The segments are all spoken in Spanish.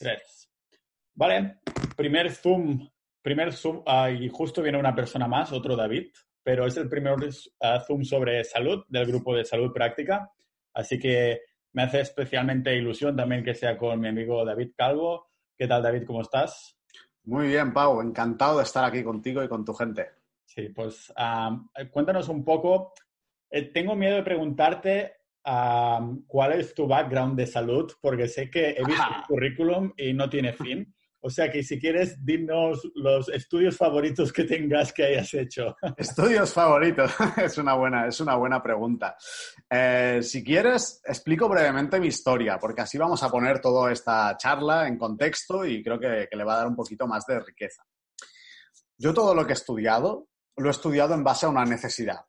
Tres. Vale, primer Zoom, primer Zoom, ah, y justo viene una persona más, otro David, pero es el primer ah, Zoom sobre salud del grupo de salud práctica, así que me hace especialmente ilusión también que sea con mi amigo David Calvo. ¿Qué tal, David? ¿Cómo estás? Muy bien, Pau. Encantado de estar aquí contigo y con tu gente. Sí, pues cuéntanos un poco. Eh, tengo miedo de preguntarte cuál es tu background de salud, porque sé que he visto tu currículum y no tiene fin. O sea que si quieres, dinos los estudios favoritos que tengas que hayas hecho. Estudios favoritos, es una buena, es una buena pregunta. Eh, si quieres, explico brevemente mi historia, porque así vamos a poner toda esta charla en contexto y creo que, que le va a dar un poquito más de riqueza. Yo todo lo que he estudiado, lo he estudiado en base a una necesidad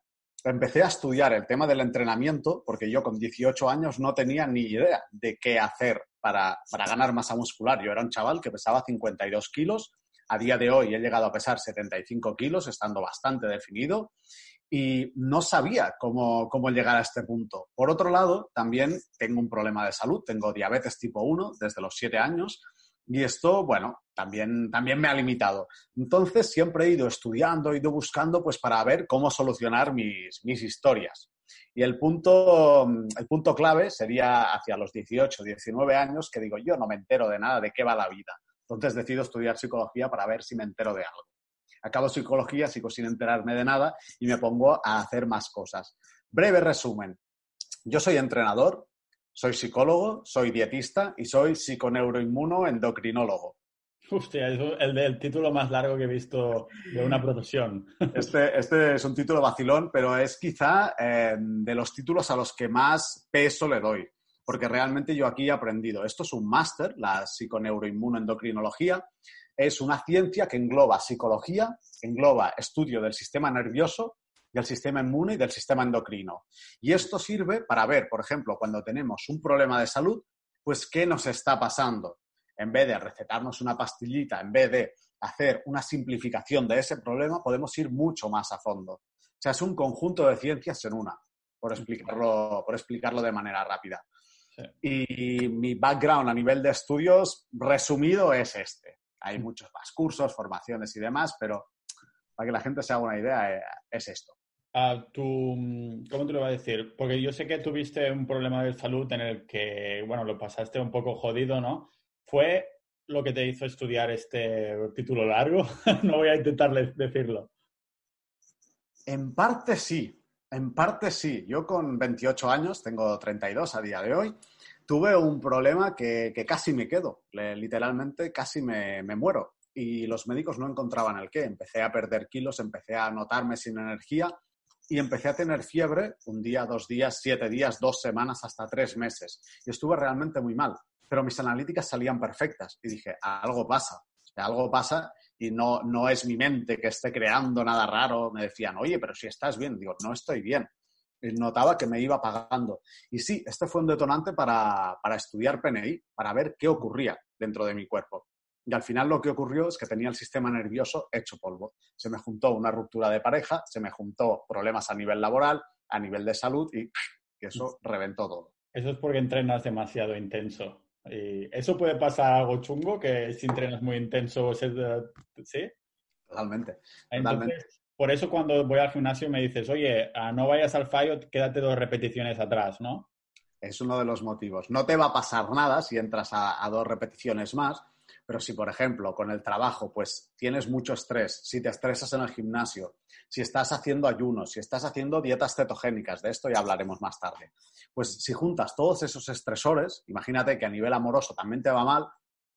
empecé a estudiar el tema del entrenamiento porque yo con 18 años no tenía ni idea de qué hacer para, ganar masa muscular. Yo era un chaval que pesaba 52 kilos. A día de hoy he llegado a pesar 75 kilos, estando bastante definido, y no sabía cómo, cómo llegar a este punto. Por otro lado, también tengo un problema de salud. Tengo diabetes tipo 1 desde los 7 años y esto, bueno, también, también me ha limitado. Entonces, siempre he ido estudiando, he ido buscando, pues para ver cómo solucionar mis, mis historias. Y el punto, el punto clave sería hacia los 18, 19 años, que digo, yo no me entero de nada, de qué va la vida. Entonces decido estudiar psicología para ver si me entero de algo. Acabo psicología, sigo sin enterarme de nada y me pongo a hacer más cosas. Breve resumen. Yo soy entrenador, soy psicólogo, soy dietista y soy psiconeuroinmuno endocrinólogo. Hostia, es el del título más largo que he visto de una profesión. Este, este es un título vacilón, pero es quizá eh, de los títulos a los que más peso le doy, porque realmente yo aquí he aprendido. Esto es un máster, la psiconeuroinmunoendocrinología. Es una ciencia que engloba psicología, engloba estudio del sistema nervioso del sistema inmune y del sistema endocrino. Y esto sirve para ver, por ejemplo, cuando tenemos un problema de salud, pues qué nos está pasando. En vez de recetarnos una pastillita, en vez de hacer una simplificación de ese problema, podemos ir mucho más a fondo. O sea, es un conjunto de ciencias en una, por explicarlo, por explicarlo de manera rápida. Y mi background a nivel de estudios resumido es este. Hay muchos más cursos, formaciones y demás, pero para que la gente se haga una idea, eh, es esto tu, ¿cómo te lo voy a decir? Porque yo sé que tuviste un problema de salud en el que, bueno, lo pasaste un poco jodido, ¿no? ¿Fue lo que te hizo estudiar este título largo? no voy a intentar decirlo. En parte sí, en parte sí. Yo con 28 años, tengo 32 a día de hoy, tuve un problema que, casi me quedo, literalmente casi me, me muero. Y los médicos no encontraban el qué. Empecé a perder kilos, empecé a notarme sin energía y empecé a tener fiebre un día, dos días, siete días, dos semanas, hasta tres meses. Y estuve realmente muy mal, pero mis analíticas salían perfectas y dije, algo pasa, algo pasa y no, no es mi mente que esté creando nada raro. Me decían, oye, pero si estás bien, digo, no estoy bien. Y notaba que me iba pagando. Y sí, este fue un detonante para, para estudiar PNI, para ver qué ocurría dentro de mi cuerpo. Y al final lo que ocurrió es que tenía el sistema nervioso hecho polvo. Se me juntó una ruptura de pareja, se me juntó problemas a nivel laboral, a nivel de salud y eso reventó todo. Eso es porque entrenas demasiado intenso. Y eso puede pasar algo chungo, que si entrenas muy intenso, ¿sí? Totalmente. Entonces, por eso cuando voy al gimnasio me dices, oye, ah, no vayas al fallo, quédate dos repeticiones atrás, ¿no? Es uno de los motivos. No te va a pasar nada si entras a dos repeticiones más, pero si, por ejemplo, con el trabajo, pues tienes mucho estrés, si te estresas en el gimnasio, si estás haciendo ayunos, si estás haciendo dietas cetogénicas, de esto ya hablaremos más tarde, pues si juntas todos esos estresores, imagínate que a nivel amoroso también te va mal,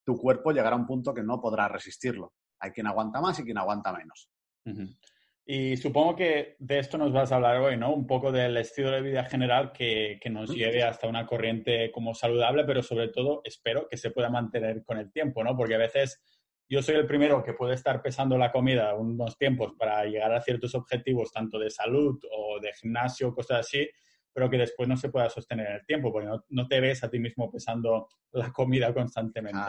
tu cuerpo llegará a un punto que no podrá resistirlo. Hay quien aguanta más y quien aguanta menos. Y supongo que de esto nos vas a hablar hoy, ¿no? Un poco del estilo de vida general que, nos lleve hasta una corriente como saludable, pero sobre todo espero que se pueda mantener con el tiempo, ¿no? Porque a veces yo soy el primero que puede estar pesando la comida unos tiempos para llegar a ciertos objetivos, tanto de salud o de gimnasio, cosas así, pero que después no se pueda sostener en el tiempo, porque no, te ves a ti mismo pesando la comida constantemente.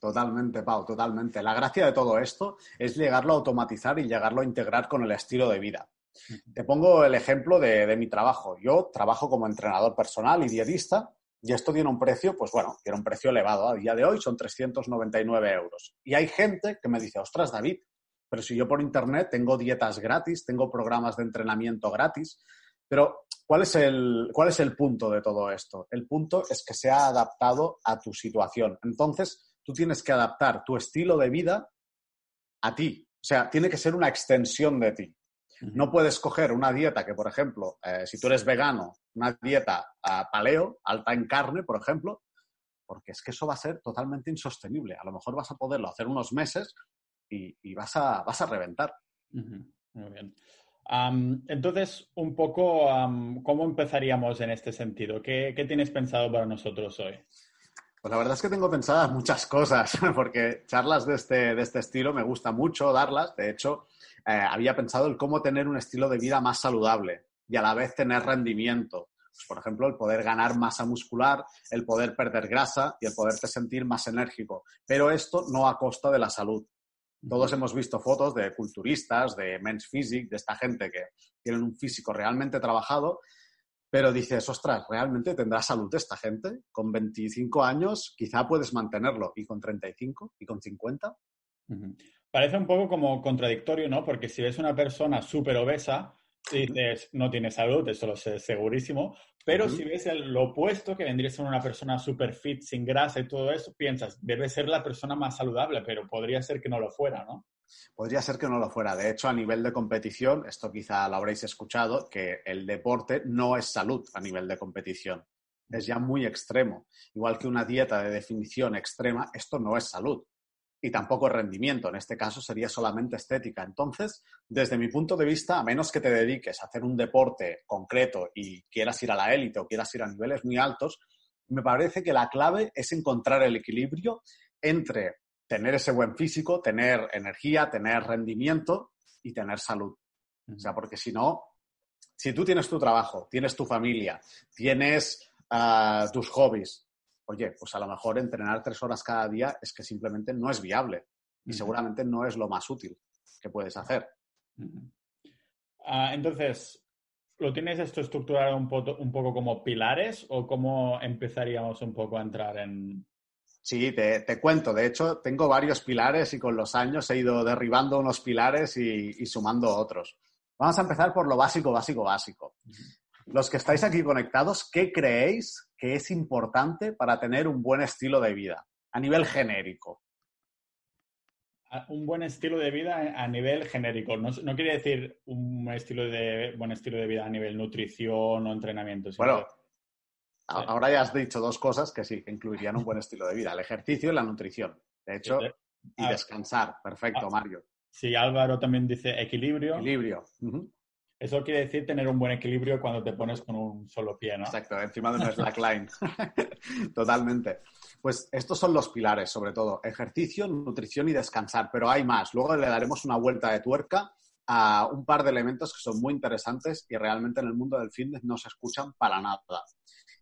Totalmente, Pau, totalmente. La gracia de todo esto es llegarlo a automatizar y llegarlo a integrar con el estilo de vida. Te pongo el ejemplo de, mi trabajo. Yo trabajo como entrenador personal y dietista Y esto tiene un precio, pues bueno, tiene un precio elevado. A día de hoy son 399 euros. Y hay gente que me dice, ostras, David, pero si yo por internet tengo dietas gratis, tengo programas de entrenamiento gratis, pero ¿cuál es el, cuál es el punto de todo esto? El punto es que se ha adaptado a tu situación. Entonces, tú tienes que adaptar tu estilo de vida a ti. O sea, tiene que ser una extensión de ti. No puedes coger una dieta que, por ejemplo, eh, si tú eres vegano, una dieta a paleo, alta en carne, por ejemplo, porque es que eso va a ser totalmente insostenible. A lo mejor vas a poderlo hacer unos meses y, vas, a, vas a reventar. Muy bien. entonces, un poco, ¿cómo empezaríamos en este sentido? ¿Qué, ¿Qué, tienes pensado para nosotros hoy? Pues la verdad es que tengo pensadas muchas cosas, porque charlas de este, de este estilo me gusta mucho darlas. De hecho, eh, había pensado el cómo tener un estilo de vida más saludable y a la vez tener rendimiento. Pues, por ejemplo, el poder ganar masa muscular, el poder perder grasa y el poderte sentir más enérgico. Pero esto no a costa de la salud. Todos hemos visto fotos de culturistas, de men's physique, de esta gente que tienen un físico realmente trabajado, pero dices, ostras, ¿realmente tendrá salud esta gente? Con 25 años quizá puedes mantenerlo, y con 35 y con 50. Parece un poco como contradictorio, ¿no? Porque si ves una persona súper obesa, dices, no tiene salud, eso lo sé segurísimo, pero si ves lo opuesto, que vendría a ser una persona súper fit, sin grasa y todo eso, piensas, debe ser la persona más saludable, pero podría ser que no lo fuera, ¿no? Podría ser que no lo fuera. De hecho, a nivel de competición, esto quizá lo habréis escuchado, que el deporte no es salud a nivel de competición. Es ya muy extremo. Igual que una dieta de definición extrema, esto no es salud y tampoco rendimiento. En este caso sería solamente estética. Entonces, desde mi punto de vista, a menos que te dediques a hacer un deporte concreto y quieras ir a la élite o quieras ir a niveles muy altos, me parece que la clave es encontrar el equilibrio entre tener ese buen físico, tener energía, tener rendimiento y tener salud. O sea, porque si no, si tú tienes tu trabajo, tienes tu familia, tienes ah, tus hobbies, oye, pues a lo mejor entrenar tres horas cada día es que simplemente no es viable y seguramente no es lo más útil que puedes hacer. Ah, entonces, ¿lo tienes esto estructurado un, un poco como pilares o cómo empezaríamos un poco a entrar en, Sí, te, cuento. De hecho, tengo varios pilares y con los años he ido derribando unos pilares y, sumando otros. Vamos a empezar por lo básico, básico, básico. Los que estáis aquí conectados, ¿qué creéis que es importante para tener un buen estilo de vida a nivel genérico? Un buen estilo de vida a nivel genérico. No, quiere decir un estilo de buen estilo de vida a nivel nutrición o entrenamiento. Bueno, Ahora ya has dicho dos cosas que sí, que incluirían un buen estilo de vida, el ejercicio y la nutrición. De hecho, y descansar. Perfecto. Mario. Sí, Álvaro también dice equilibrio. Equilibrio. Eso quiere decir tener un buen equilibrio cuando te pones con un solo pie, ¿no? Exacto, encima de un slackline. Totalmente. Pues estos son los pilares, sobre todo, ejercicio, nutrición y descansar, pero hay más. Luego le daremos una vuelta de tuerca a un par de elementos que son muy interesantes y realmente en el mundo del fitness no se escuchan para nada.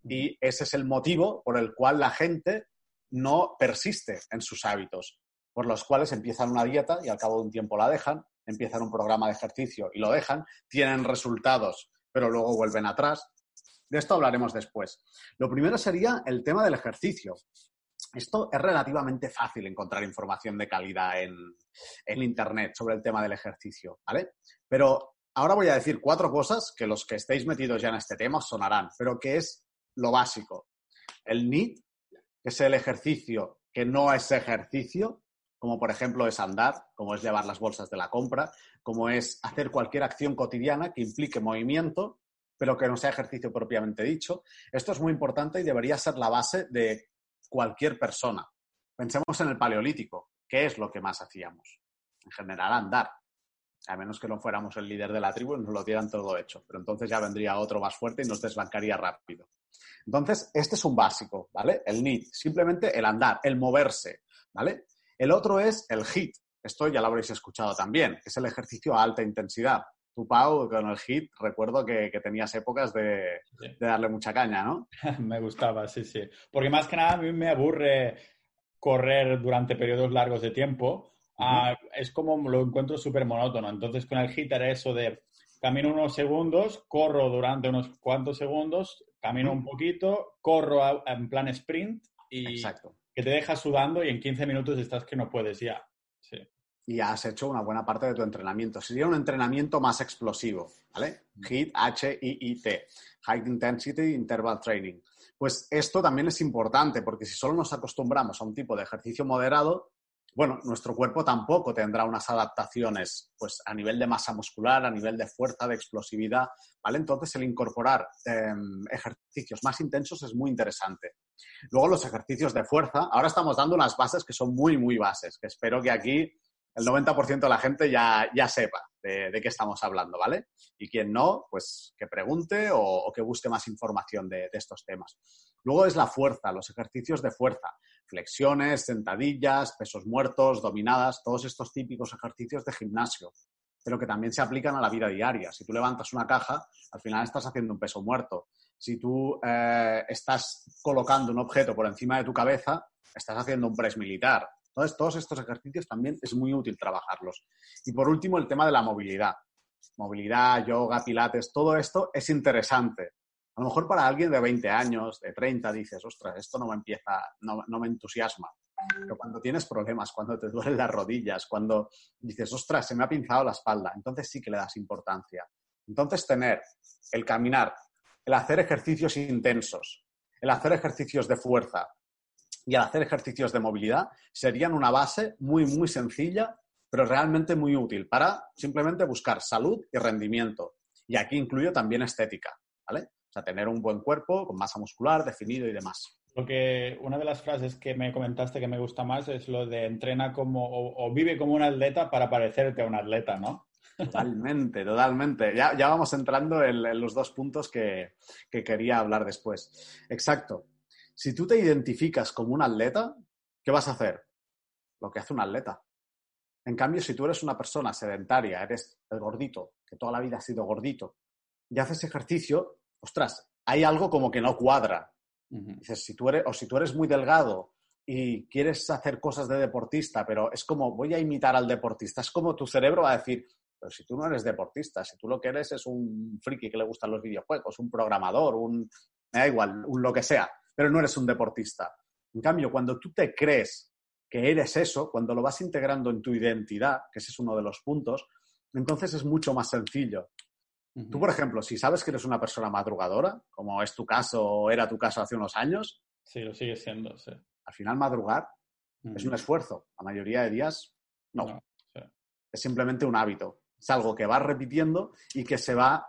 Y ese es el motivo por el cual la gente no persiste en sus hábitos, por los cuales empiezan una dieta y al cabo de un tiempo la dejan, empiezan un programa de ejercicio y lo dejan, tienen resultados, pero luego vuelven atrás. De esto hablaremos después. Lo primero sería el tema del ejercicio. Esto es relativamente fácil encontrar información de calidad en, en, Internet sobre el tema del ejercicio, ¿vale? Pero ahora voy a decir cuatro cosas que los que estéis metidos ya en este tema os sonarán, pero que es lo básico. El NEAT, que es el ejercicio que no es ejercicio, como por ejemplo es andar, como es llevar las bolsas de la compra, como es hacer cualquier acción cotidiana que implique movimiento, pero que no sea ejercicio propiamente dicho. Esto es muy importante y debería ser la base de cualquier persona. Pensemos en el paleolítico. ¿Qué es lo que más hacíamos? En general, andar a menos que no fuéramos el líder de la tribu y nos lo dieran todo hecho. Pero entonces ya vendría otro más fuerte y nos desbancaría rápido. Entonces, este es un básico, ¿vale? El need, simplemente el andar, el moverse, ¿vale? El otro es el HIT. Esto ya lo habréis escuchado también, que es el ejercicio a alta intensidad. Tú, Pau, con el HIT, recuerdo que, tenías épocas de, de, darle mucha caña, ¿no? me gustaba, sí, sí. Porque más que nada a mí me aburre correr durante periodos largos de tiempo Ah, es como lo encuentro súper monótono. Entonces, con el hit era eso de camino unos segundos, corro durante unos cuantos segundos, camino un poquito, corro en plan sprint y que te dejas sudando y en 15 minutos estás que no puedes ya. Sí. Y has hecho una buena parte de tu entrenamiento. Sería un entrenamiento más explosivo, ¿vale? HIIT, H-I-I-T, High Intensity Interval Training. Pues esto también es importante porque si solo nos acostumbramos a un tipo de ejercicio moderado, bueno, nuestro cuerpo tampoco tendrá unas adaptaciones pues, a nivel de masa muscular, a nivel de fuerza, de explosividad, ¿vale? Entonces, el incorporar em, ejercicios más intensos es muy interesante. Luego, los ejercicios de fuerza. Ahora estamos dando unas bases que son muy, muy bases, que espero que aquí el 90% de la gente ya, ya sepa de, qué estamos hablando, ¿vale? Y quien no, pues que pregunte o, que busque más información de, de estos temas. Luego es la fuerza, los ejercicios de fuerza flexiones, sentadillas, pesos muertos, dominadas, todos estos típicos ejercicios de gimnasio, pero que también se aplican a la vida diaria. Si tú levantas una caja, al final estás haciendo un peso muerto. Si tú eh, estás colocando un objeto por encima de tu cabeza, estás haciendo un press militar. Entonces, todos estos ejercicios también es muy útil trabajarlos. Y por último, el tema de la movilidad. Movilidad, yoga, pilates, todo esto es interesante. A lo mejor para alguien de 20 años, de 30, dices, ostras, esto no me empieza, no, me entusiasma. Pero cuando tienes problemas, cuando te duelen las rodillas, cuando dices, ostras, se me ha pinzado la espalda, entonces sí que le das importancia. Entonces tener el caminar, el hacer ejercicios intensos, el hacer ejercicios de fuerza y el hacer ejercicios de movilidad serían una base muy, muy sencilla, pero realmente muy útil para simplemente buscar salud y rendimiento. Y aquí incluyo también estética, ¿vale? Sea, tener un buen cuerpo con masa muscular definido y demás. Lo que una de las frases que me comentaste que me gusta más es lo de entrena como o, vive como un atleta para parecerte a un atleta, ¿no? Totalmente, totalmente. Ya, ya vamos entrando en, los dos puntos que, que quería hablar después. Exacto. Si tú te identificas como un atleta, ¿qué vas a hacer? Lo que hace un atleta. En cambio, si tú eres una persona sedentaria, eres el gordito, que toda la vida ha sido gordito, y haces ejercicio, ostras, hay algo como que no cuadra. Dices, si tú eres, o si tú eres muy delgado y quieres hacer cosas de deportista, pero es como, voy a imitar al deportista, es como tu cerebro va a decir, pero si tú no eres deportista, si tú lo que eres es un friki que le gustan los videojuegos, un programador, un, me da igual, un lo que sea, pero no eres un deportista. En cambio, cuando tú te crees que eres eso, cuando lo vas integrando en tu identidad, que ese es uno de los puntos, entonces es mucho más sencillo. Tú, por ejemplo, si sabes que eres una persona madrugadora, como es tu caso o era tu caso hace unos años. Sí, lo sigue siendo, sí. Al final, madrugar es un esfuerzo. La mayoría de días, no. Es simplemente un hábito. Es algo que vas repitiendo y que se va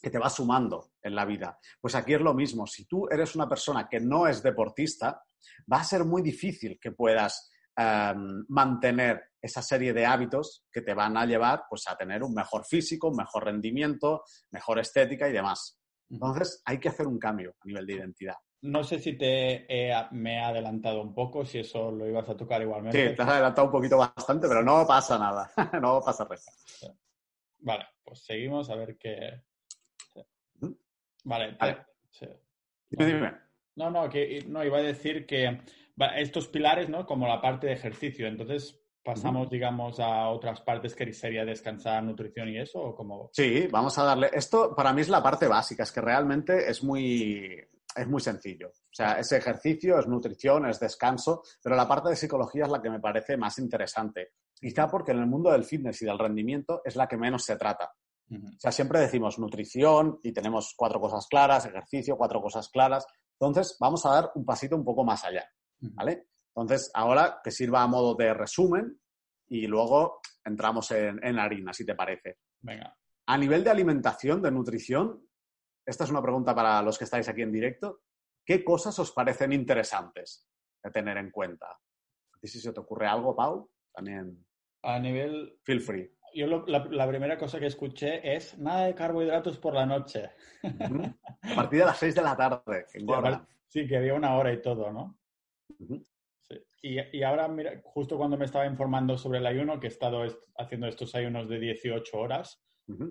que te va sumando en la vida. Pues aquí es lo mismo. Si tú eres una persona que no es deportista, va a ser muy difícil que puedas Em, mantener esa serie de hábitos que te van a llevar pues, a tener un mejor físico, un mejor rendimiento, mejor estética y demás. Entonces, hay que hacer un cambio a nivel de identidad. No sé si te me he adelantado un poco, si eso lo ibas a tocar igualmente. Sí, te has adelantado un poquito bastante, pero no pasa nada. no pasa nada. Vale, pues seguimos a ver qué. Vale. Dime, dime. No, no, que no, iba a decir que estos pilares, ¿no? Como la parte de ejercicio. Entonces, pasamos, digamos, a otras partes que sería descansar, nutrición y eso, ¿o como... Sí, vamos a darle. Esto para mí es la parte básica, es que realmente es muy, es muy sencillo. O sea, ese ejercicio, es nutrición, es descanso, pero la parte de psicología es la que me parece más interesante. Quizá porque en el mundo del fitness y del rendimiento es la que menos se trata. O sea, siempre decimos nutrición y tenemos cuatro cosas claras, ejercicio, cuatro cosas claras. Entonces, vamos a dar un pasito un poco más allá. ¿vale? Entonces, ahora que sirva a modo de resumen y luego entramos en, harina, si te parece. Venga. A nivel de alimentación, de nutrición, esta es una pregunta para los que estáis aquí en directo. ¿Qué cosas os parecen interesantes de tener en cuenta? Si se te ocurre algo, Pau, también. A nivel. Feel free. Yo la, primera cosa que escuché es nada de carbohidratos por la noche. A partir de las 6 de la tarde. sí, que había una hora y todo, ¿no? Y, ahora, mira, justo cuando me estaba informando sobre el ayuno, que he estado haciendo estos ayunos de 18 horas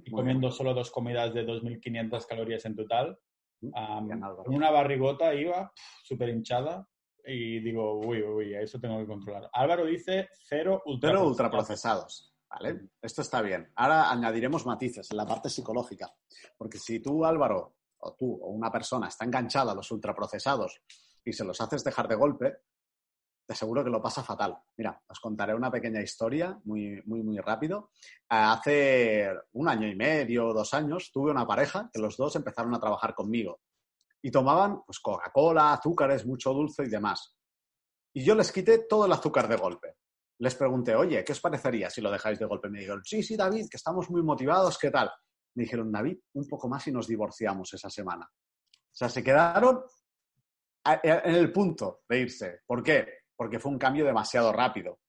y comiendo solo dos comidas de 2.500 calorías en total, con una barrigota iba súper hinchada y digo, uy, uy, eso tengo que controlar. Álvaro dice cero ultraprocesados. Cero ultraprocesados. ¿Vale? Esto está bien. Ahora añadiremos matices en la parte psicológica. Porque si tú, Álvaro, o tú, o una persona está enganchada a los ultraprocesados y se los haces dejar de golpe, te aseguro que lo pasa fatal. Mira, os contaré una pequeña historia muy, muy, muy rápido. Hace un año y medio, dos años, tuve una pareja que los dos empezaron a trabajar conmigo y tomaban pues Coca-Cola, azúcares, mucho dulce y demás. Y yo les quité todo el azúcar de golpe. Les pregunté, oye, ¿qué os parecería si lo dejáis de golpe? Me dijeron, sí, sí, David, que estamos muy motivados, ¿qué tal? Me dijeron, David, un poco más y nos divorciamos esa semana. O sea, se quedaron en el punto de irse. ¿Por qué? Porque fue un cambio demasiado rápido.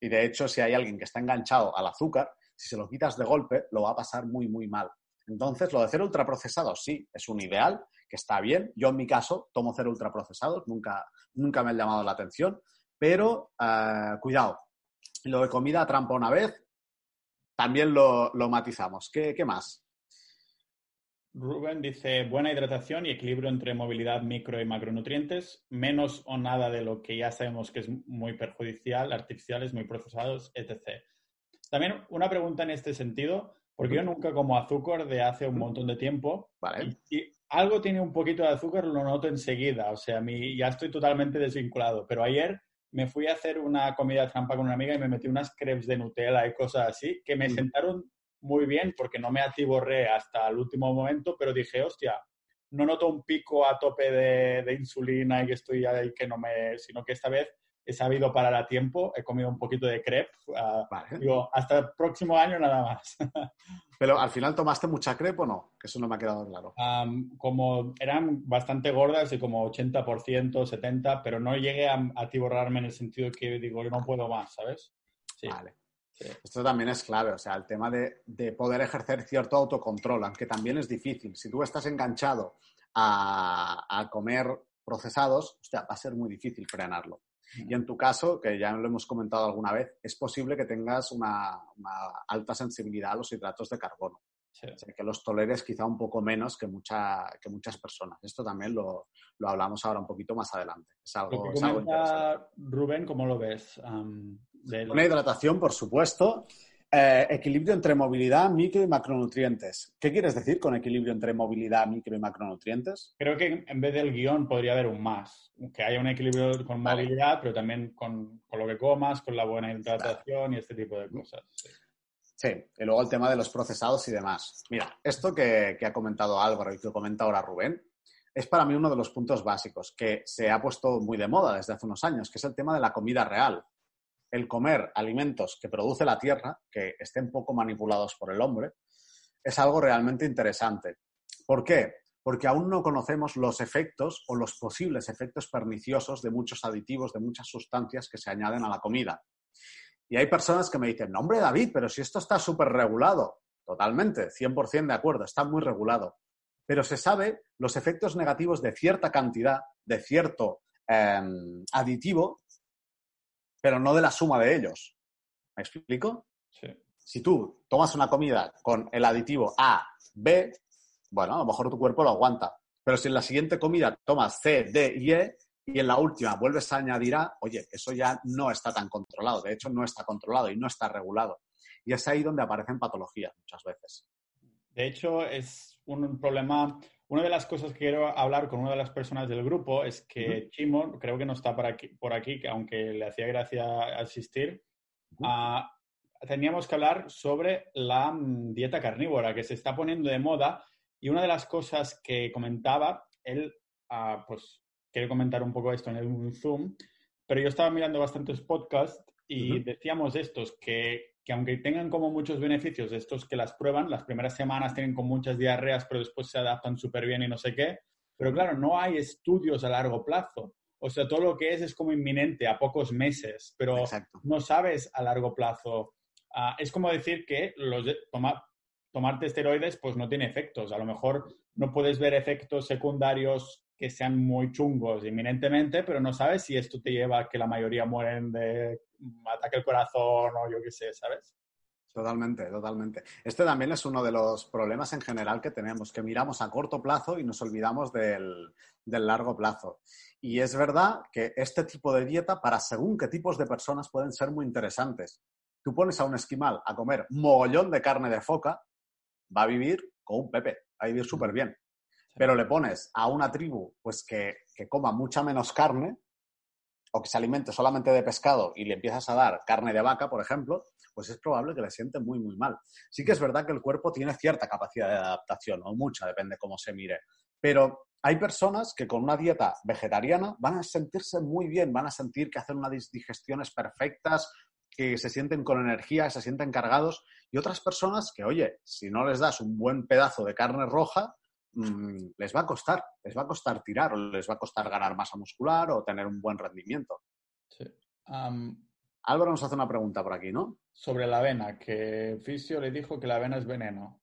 Y de hecho, si hay alguien que está enganchado al azúcar, si se lo quitas de golpe, lo va a pasar muy, muy mal. Entonces, lo de cero ultraprocesados, sí, es un ideal, que está bien. Yo, en mi caso, tomo cero ultraprocesados, nunca, nunca me ha llamado la atención, pero eh, cuidado. Lo de comida trampa una vez, también lo, matizamos. ¿Qué, ¿Qué más? Rubén dice, buena hidratación y equilibrio entre movilidad micro y macronutrientes, menos o nada de lo que ya sabemos que es muy perjudicial, artificiales, muy procesados, etc. También una pregunta en este sentido, porque yo nunca como azúcar de hace un montón de tiempo. Vale. Y, algo tiene un poquito de azúcar, lo noto enseguida. O sea, a mí ya estoy totalmente desvinculado. Pero ayer me fui a hacer una comida trampa con una amiga y me metí unas crepes de Nutella y cosas así que me sentaron muy bien porque no me atiborré hasta el último momento, pero dije, hostia, no noto un pico a tope de, insulina y que estoy ahí que no me, sino que esta vez he sabido parar a tiempo, he comido un poquito de crepe, ah, digo, hasta el próximo año nada más. Pero al final tomaste mucha crepe o no, que eso no me ha quedado claro. como eran bastante gordas y como 80%, 70%, pero no llegué a atiborrarme en el sentido que digo, no puedo más, ¿sabes? Sí. Vale. Esto también es clave, o sea, el tema de, poder ejercer cierto autocontrol, aunque también es difícil. Si tú estás enganchado a, comer procesados, va a ser muy difícil frenarlo. Y en tu caso, que ya lo hemos comentado alguna vez, es posible que tengas una, alta sensibilidad a los hidratos de carbono. que los toleres quizá un poco menos que, mucha, que muchas personas. Esto también lo, hablamos ahora un poquito más adelante. Es algo, Rubén, ¿cómo lo ves? Una hidratación, por supuesto. Eh, equilibrio entre movilidad, micro y macronutrientes. ¿Qué quieres decir con equilibrio entre movilidad, micro y macronutrientes? Creo que en vez del guion podría haber un más. Que haya un equilibrio con movilidad, pero también con, lo que comas, con la buena hidratación y este tipo de cosas. Sí. y luego el tema de los procesados y demás. Mira, esto que, que ha comentado Álvaro y que comenta ahora Rubén, es para mí uno de los puntos básicos que se ha puesto muy de moda desde hace unos años, que es el tema de la comida real el comer alimentos que produce la tierra, que estén poco manipulados por el hombre, es algo realmente interesante. ¿Por qué? Porque aún no conocemos los efectos o los posibles efectos perniciosos de muchos aditivos, de muchas sustancias que se añaden a la comida. Y hay personas que me dicen, no, hombre, David, pero si esto está súper regulado. Totalmente, 100% de acuerdo, está muy regulado. Pero se sabe los efectos negativos de cierta cantidad, de cierto em, aditivo pero no de la suma de ellos. ¿Me explico? Sí. Si tú tomas una comida con el aditivo A, B, bueno, a lo mejor tu cuerpo lo aguanta. Pero si en la siguiente comida tomas C, D y E y en la última vuelves a añadir A, oye, eso ya no está tan controlado. De hecho, no está controlado y no está regulado. Y es ahí donde aparecen patologías muchas veces. De hecho, es un problema una de las cosas que quiero hablar con una de las personas del grupo es que Chimo, creo que no está por aquí, por aquí aunque le hacía gracia asistir, ah, teníamos que hablar sobre la mm, dieta carnívora que se está poniendo de moda. Y una de las cosas que comentaba, él, uh, pues quiere comentar un poco esto en el Zoom, pero yo estaba mirando bastantes podcasts y decíamos estos que que aunque tengan como muchos beneficios, estos que las prueban, las primeras semanas tienen con muchas diarreas, pero después se adaptan súper bien y no sé qué, pero claro, no hay estudios a largo plazo. O sea, todo lo que es es como inminente, a pocos meses, pero no sabes a largo plazo. Ah, es como decir que los tomarte esteroides pues no tiene efectos. A lo mejor no puedes ver efectos secundarios que sean muy chungos inminentemente, pero no sabes si esto te lleva a que la mayoría mueren de ataque al corazón o yo qué sé, ¿sabes? Totalmente, totalmente. Este también es uno de los problemas en general que tenemos, que miramos a corto plazo y nos olvidamos del, largo plazo. Y es verdad que este tipo de dieta para según qué tipos de personas pueden ser muy interesantes. Tú pones a un esquimal a comer mogollón de carne de foca, va a vivir con un pepe, va a vivir súper bien. Pero le pones a una tribu pues que, que coma mucha menos carne o que se alimente solamente de pescado y le empiezas a dar carne de vaca, por ejemplo, pues es probable que le siente muy, muy mal. Sí que es verdad que el cuerpo tiene cierta capacidad de adaptación, o mucha, depende cómo se mire. Pero hay personas que con una dieta vegetariana van a sentirse muy bien, van a sentir que hacen unas digestiones perfectas, que se sienten con energía, que se sienten cargados, y otras personas que, oye, si no les das un buen pedazo de carne roja, Mm, les va a costar, les va a costar tirar o les va a costar ganar masa muscular o tener un buen rendimiento. Sí. Álvaro nos hace una pregunta por aquí, ¿no? Sobre la avena, que Fisio le dijo que la avena es veneno.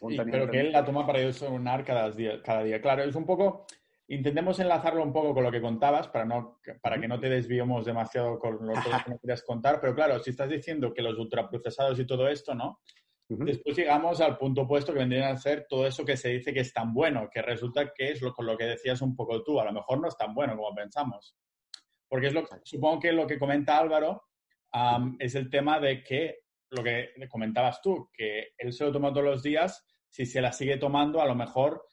pero que él la toma para desayunar cada día, cada día. Claro, es un poco... Intentemos enlazarlo un poco con lo que contabas para, no, para que no te desviemos demasiado con lo que no querías contar, pero claro, si estás diciendo que los ultraprocesados y todo esto, ¿no? Después llegamos al punto opuesto que vendría a ser todo eso que se dice que es tan bueno, que resulta que es lo, con lo que decías un poco tú, a lo mejor no es tan bueno como pensamos. Porque es lo, supongo que lo que comenta Álvaro es el tema de que, lo que comentabas tú, que él se lo toma todos los días, si se la sigue tomando, a lo mejor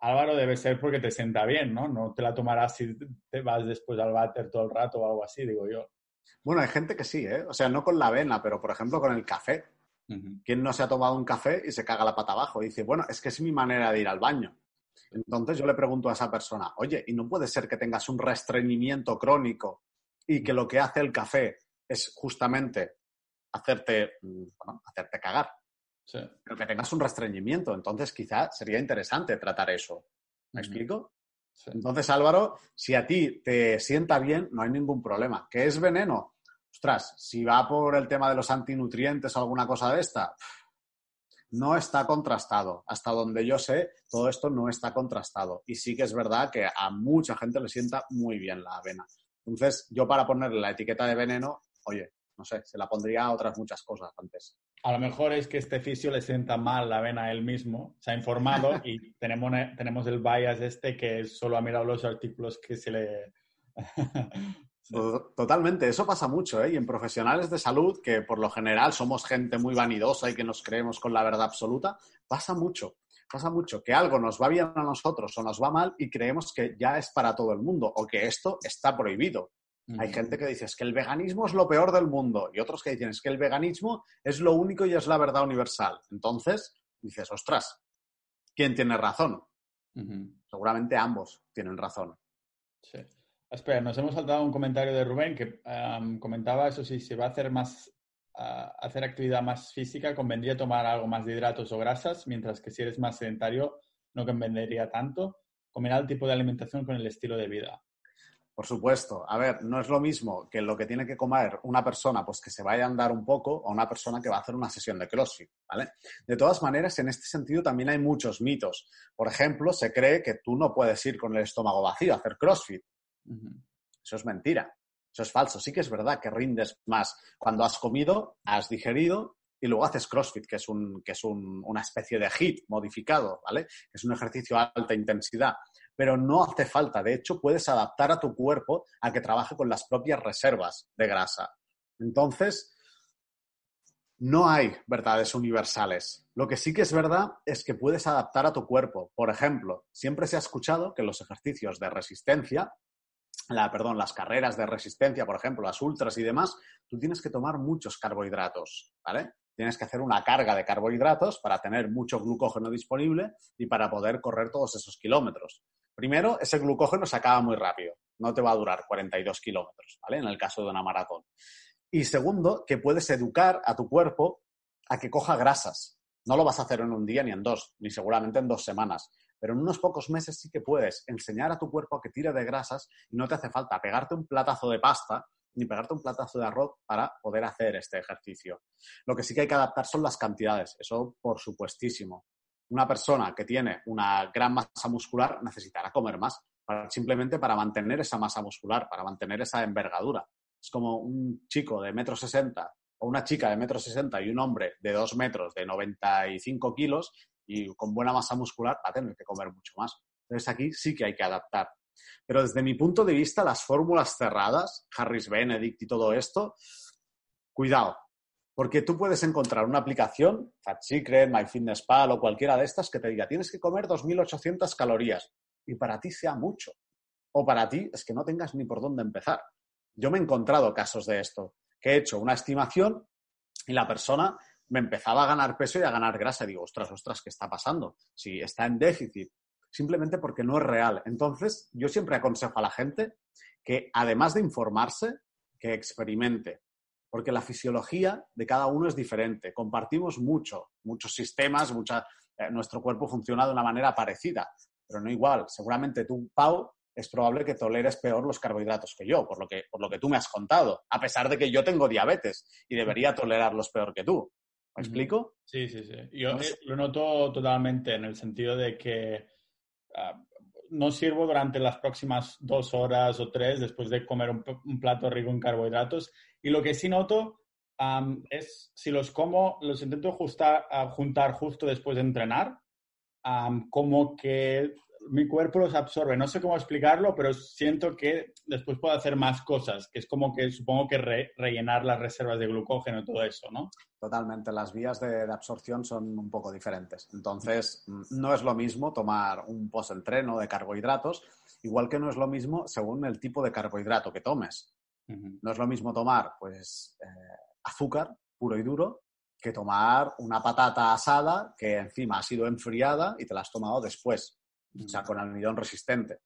Álvaro debe ser porque te sienta bien, ¿no? No te la tomarás si te vas después al váter todo el rato o algo así, digo yo. Bueno, hay gente que sí, ¿eh? O sea, no con la avena, pero por ejemplo con el café. ¿Quién no se ha tomado un café y se caga la pata abajo? Y dice, bueno, es que es mi manera de ir al baño. Entonces yo le pregunto a esa persona, oye, ¿y no puede ser que tengas un restreñimiento crónico y que lo que hace el café es justamente hacerte, mm, hacerte cagar? Sí. Pero que tengas un restreñimiento. Entonces quizá sería interesante tratar eso. ¿Me explico? Entonces, Álvaro, si a ti te sienta bien, no hay ningún problema. ¿Qué es veneno? Ostras, si va por el tema de los antinutrientes o alguna cosa de esta, no está contrastado. Hasta donde yo sé, todo esto no está contrastado. Y sí que es verdad que a mucha gente le sienta muy bien la avena. Entonces, yo para ponerle la etiqueta de veneno, oye, no sé, se la pondría a otras muchas cosas antes. A lo mejor es que este fisio le sienta mal la avena a él mismo, se ha informado y tenemos, tenemos el bias este que solo ha mirado los artículos que se le, Totalmente, eso pasa mucho, ¿eh? Y en profesionales de salud, que por lo general somos gente muy vanidosa y que nos creemos con la verdad absoluta, pasa mucho, pasa mucho que algo nos va bien a nosotros o nos va mal y creemos que ya es para todo el mundo o que esto está prohibido. Hay gente que dice es que el veganismo es lo peor del mundo y otros que dicen es que el veganismo es lo único y es la verdad universal. Entonces dices, ostras, ¿quién tiene razón? Seguramente ambos tienen razón. Sí. Espera, nos hemos saltado un comentario de Rubén que comentaba eso si se va a hacer más hacer actividad más física, convendría tomar algo más de hidratos o grasas, mientras que si eres más sedentario no convendría tanto. Combinar el tipo de alimentación con el estilo de vida. Por supuesto. A ver, no es lo mismo que lo que tiene que comer una persona, pues que se vaya a andar un poco, o una persona que va a hacer una sesión de CrossFit, ¿vale? De todas maneras, en este sentido también hay muchos mitos. Por ejemplo, se cree que tú no puedes ir con el estómago vacío a hacer CrossFit. Eso es mentira. Eso es falso. Sí que es verdad que rindes más cuando has comido, has digerido y luego haces CrossFit, que es, un, que es una especie de HIIT modificado, ¿vale? Es un ejercicio a alta intensidad. Pero no hace falta. De hecho, puedes adaptar a tu cuerpo a que trabaje con las propias reservas de grasa. Entonces, no hay verdades universales. Lo que sí que es verdad es que puedes adaptar a tu cuerpo. Por ejemplo, siempre se ha escuchado que los ejercicios de resistencia la, perdón, las carreras de resistencia, por ejemplo, las ultras y demás, tú tienes que tomar muchos carbohidratos, ¿vale? Tienes que hacer una carga de carbohidratos para tener mucho glucógeno disponible y para poder correr todos esos kilómetros. Primero, ese glucógeno se acaba muy rápido, no te va a durar 42 kilómetros, ¿vale? En el caso de una maratón. Y segundo, que puedes educar a tu cuerpo a que coja grasas. No lo vas a hacer en un día ni en dos, ni seguramente en dos semanas pero en unos pocos meses sí que puedes enseñar a tu cuerpo a que tire de grasas y no te hace falta pegarte un platazo de pasta ni pegarte un platazo de arroz para poder hacer este ejercicio. Lo que sí que hay que adaptar son las cantidades, eso por supuestísimo. Una persona que tiene una gran masa muscular necesitará comer más, simplemente para mantener esa masa muscular, para mantener esa envergadura. Es como un chico de metro sesenta o una chica de metro sesenta y un hombre de dos metros de 95 kilos y con buena masa muscular va a tener que comer mucho más. Entonces aquí sí que hay que adaptar. Pero desde mi punto de vista, las fórmulas cerradas, Harris Benedict y todo esto, cuidado, Porque tú puedes encontrar una aplicación, Fat Secret, MyFitnessPal o cualquiera de estas que te diga, tienes que comer 2.800 calorías y para ti sea mucho. O para ti es que no tengas ni por dónde empezar. Yo me he encontrado casos de esto, que he hecho una estimación y la persona me empezaba a ganar peso y a ganar grasa. Digo, ostras, ostras, ¿qué está pasando? Si está en déficit, simplemente porque no es real. Entonces, yo siempre aconsejo a la gente que, además de informarse, que experimente. Porque la fisiología de cada uno es diferente. Compartimos mucho, muchos sistemas, eh, nuestro cuerpo funciona de una manera parecida, pero no igual. Seguramente tú, Pau, es probable que toleres peor los carbohidratos que yo, por lo que, por lo que tú me has contado, a pesar de que yo tengo diabetes y debería tolerarlos peor que tú. ¿Me explico? Sí, sí, sí. Yo eh, lo noto totalmente en el sentido de que ah, no sirvo durante las próximas dos horas o tres después de comer un, plato rico en carbohidratos. Y lo que sí noto es si los como, los intento juntar justo después de entrenar, como que mi cuerpo los absorbe. No sé cómo explicarlo, pero siento que después puedo hacer más cosas, que es como que supongo que rellenar las reservas de glucógeno y todo eso, ¿no? Totalmente, las vías de, absorción son un poco diferentes. Entonces, no es lo mismo tomar un post-entreno de carbohidratos, igual que no es lo mismo según el tipo de carbohidrato que tomes. No es lo mismo tomar, pues, eh, azúcar puro y duro que tomar una patata asada que encima ha sido enfriada y te la has tomado después o sea, con almidón resistente.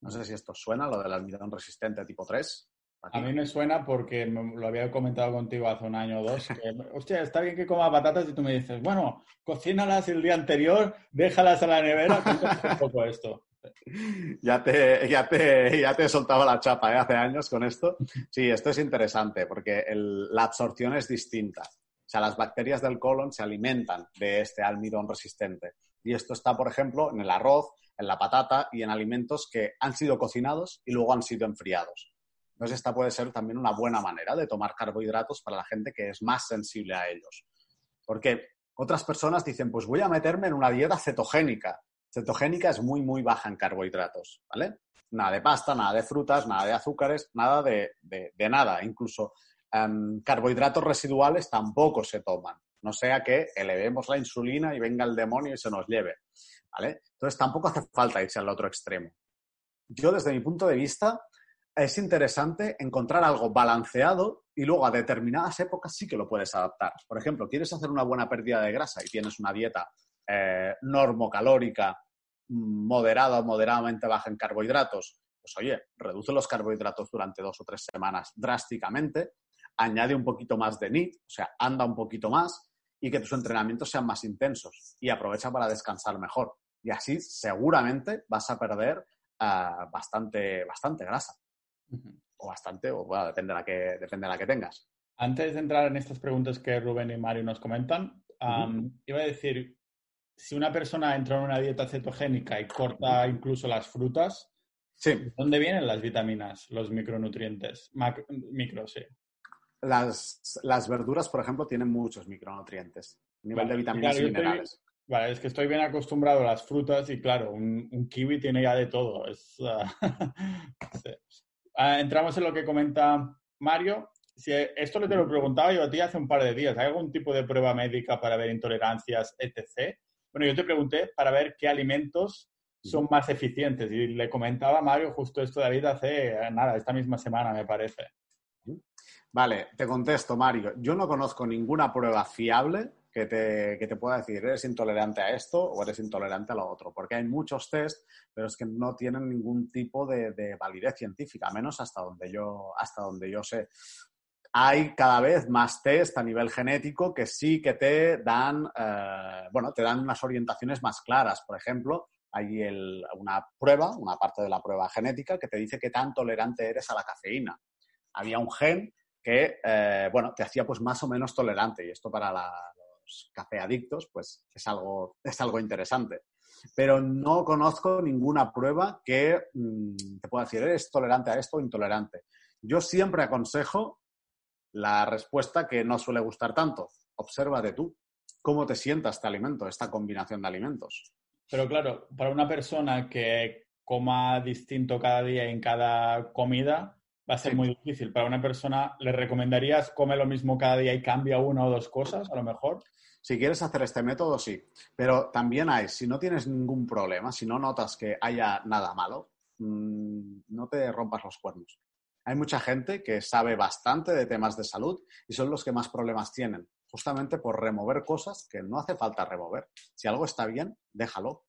No sé si esto suena, lo del almidón resistente tipo 3. A mí me suena porque lo había comentado contigo hace un año o dos. Que, hostia, está bien que coma patatas y tú me dices, bueno, cocínalas el día anterior, déjalas a la nevera, un poco esto. Ya te, ya, te, ya te he soltado la chapa ¿eh? hace años con esto. Sí, esto es interesante porque la absorción es distinta. O sea, las bacterias del colon se alimentan de este almidón resistente. Y esto está, por ejemplo, en el arroz, en la patata y en alimentos que han sido cocinados y luego han sido enfriados. Entonces, esta puede ser también una buena manera de tomar carbohidratos para la gente que es más sensible a ellos. Porque otras personas dicen, pues voy a meterme en una dieta cetogénica. Cetogénica es muy, muy baja en carbohidratos, ¿vale? Nada de pasta, nada de frutas, nada de azúcares, nada de, nada. Incluso em, carbohidratos residuales tampoco se toman. No sea que elevemos la insulina y venga el demonio y se nos lleve. ¿vale? Entonces tampoco hace falta irse al otro extremo. Yo, desde mi punto de vista, es interesante encontrar algo balanceado y luego a determinadas épocas sí que lo puedes adaptar. Por ejemplo, quieres hacer una buena pérdida de grasa y tienes una dieta eh, normocalórica moderada o moderadamente baja en carbohidratos, pues oye, reduce los carbohidratos durante dos o tres semanas drásticamente, añade un poquito más de NIT, o sea, anda un poquito más y que tus entrenamientos sean más intensos y aprovecha para descansar mejor. Y así seguramente vas a perder ah, bastante, bastante grasa. O bastante, o bueno, depende de, la que, depende de la que tengas. Antes de entrar en estas preguntas que Rubén y Mario nos comentan, iba a decir, si una persona entra en una dieta cetogénica y corta incluso las frutas, sí. ¿dónde vienen las vitaminas, los micronutrientes? micro, sí. Las, verduras, por ejemplo, tienen muchos micronutrientes, nivel de vitaminas y minerales. vale, es que estoy bien acostumbrado a las frutas y claro, un, kiwi tiene ya de todo. Ah, ah, entramos en lo que comenta Mario. Si esto le te lo preguntaba yo a ti hace un par de días. ¿Hay algún tipo de prueba médica para ver intolerancias, etc.? Bueno, yo te pregunté para ver qué alimentos son más eficientes y le comentaba a Mario justo esto, David, hace nada, esta misma semana, me parece. Vale, te contesto, Mario. Yo no conozco ninguna prueba fiable que te, que te, pueda decir, eres intolerante a esto o eres intolerante a lo otro, porque hay muchos test, pero es que no tienen ningún tipo de, validez científica, menos hasta donde yo, hasta donde yo sé. Hay cada vez más test a nivel genético que sí que te dan, eh, bueno, te dan unas orientaciones más claras. Por ejemplo, hay una prueba, una parte de la prueba genética que te dice qué tan tolerante eres a la cafeína. Había un gen que, eh, bueno, te hacía pues más o menos tolerante y esto para los cafeadictos pues es algo, es algo interesante. Pero no conozco ninguna prueba que mm, te pueda decir, eres tolerante a esto o intolerante. Yo siempre aconsejo la respuesta que no suele gustar tanto. Observa de tú. ¿Cómo te sienta este alimento, esta combinación de alimentos? Pero claro, para una persona que coma distinto cada día en cada comida, va a ser muy difícil. Para una persona, ¿le recomendarías come lo mismo cada día y cambia una o dos cosas, a lo mejor? Si quieres hacer este método, sí. Pero también hay, si no tienes ningún problema, si no notas que haya nada malo, mm, no te rompas los cuernos. Hay mucha gente que sabe bastante de temas de salud y son los que más problemas tienen, justamente por remover cosas que no hace falta remover. Si algo está bien, déjalo.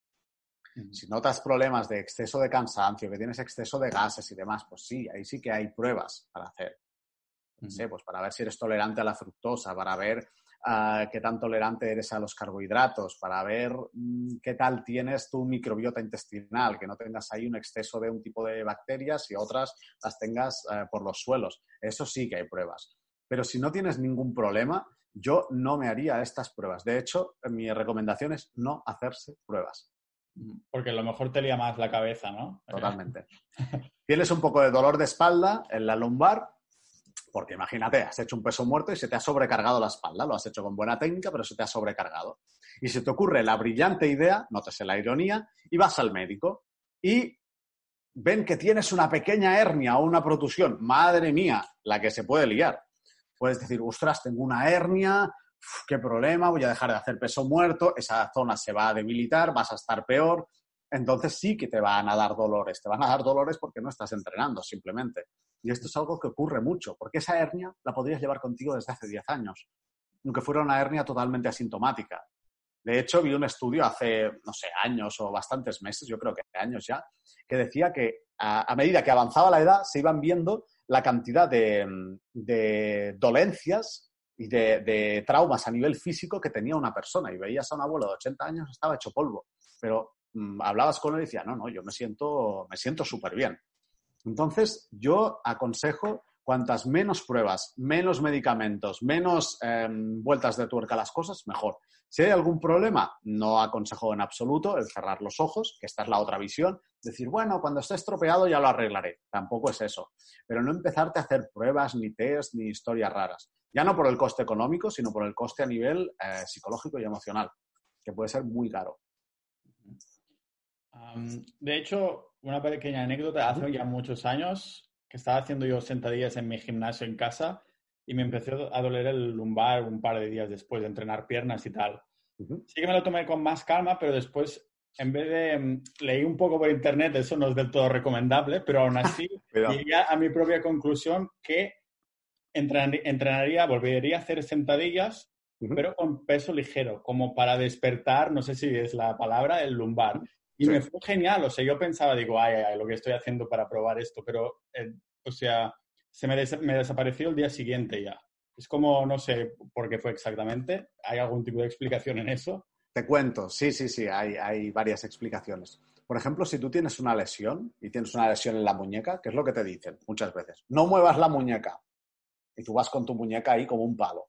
Si notas problemas de exceso de cansancio, que tienes exceso de gases y demás, pues sí, ahí sí que hay pruebas para hacer. No sé, pues para ver si eres tolerante a la fructosa, para ver ah, qué tan tolerante eres a los carbohidratos, para ver mm, qué tal tienes tu microbiota intestinal, que no tengas ahí un exceso de un tipo de bacterias y otras las tengas eh, por los suelos. Eso sí que hay pruebas. Pero si no tienes ningún problema, yo no me haría estas pruebas. De hecho, mi recomendación es no hacerse pruebas. Porque a lo mejor te lía más la cabeza, ¿no? Totalmente. Tienes un poco de dolor de espalda en la lumbar, porque imagínate, has hecho un peso muerto y se te ha sobrecargado la espalda. Lo has hecho con buena técnica, pero se te ha sobrecargado. Y se te ocurre la brillante idea, nótese la ironía, y vas al médico y ven que tienes una pequeña hernia o una protusión. Madre mía, la que se puede liar. Puedes decir, ostras, tengo una hernia, qué problema, voy a dejar de hacer peso muerto, esa zona se va a debilitar, vas a estar peor, entonces sí que te van a dar dolores, te van a dar dolores porque no estás entrenando simplemente. Y esto es algo que ocurre mucho, porque esa hernia la podrías llevar contigo desde hace 10 años, aunque fuera una hernia totalmente asintomática. De hecho, vi un estudio hace, no sé, años o bastantes meses, yo creo que años ya, que decía que a, medida que avanzaba la edad se iban viendo la cantidad de, de dolencias y de, traumas a nivel físico que tenía una persona. Y veías a un abuelo de 80 años, estaba hecho polvo. Pero mm, hablabas con él y decía, no, no, yo me siento me siento súper bien. Entonces, yo aconsejo cuantas menos pruebas, menos medicamentos, menos em, vueltas de tuerca a las cosas, mejor. Si hay algún problema, no aconsejo en absoluto el cerrar los ojos, que esta es la otra visión, decir, bueno, cuando esté estropeado ya lo arreglaré. Tampoco es eso. Pero no empezarte a hacer pruebas, ni test, ni historias raras. Ya no por el coste económico, sino por el coste a nivel eh, psicológico y emocional, que puede ser muy caro. de hecho, una pequeña anécdota, hace ya muchos años que estaba haciendo yo sentadillas en mi gimnasio en casa y me empezó a doler el lumbar un par de días después de entrenar piernas y tal. Sí que me lo tomé con más calma, pero después, en vez de... Mm, leí un poco por internet, eso no es del todo recomendable, pero aún así llegué a mi propia conclusión que entrenaría, volvería a hacer sentadillas, pero con peso ligero, como para despertar, no sé si es la palabra, el lumbar. Y me fue genial, o sea, yo pensaba, digo, ay, ay, lo que estoy haciendo para probar esto, pero, eh, o sea, se me, me desapareció el día siguiente ya. Es como, no sé por qué fue exactamente, ¿hay algún tipo de explicación en eso? Te cuento, sí, sí, sí, hay, hay varias explicaciones. Por ejemplo, si tú tienes una lesión y tienes una lesión en la muñeca, ¿qué es lo que te dicen muchas veces? No muevas la muñeca y tú vas con tu muñeca ahí como un palo.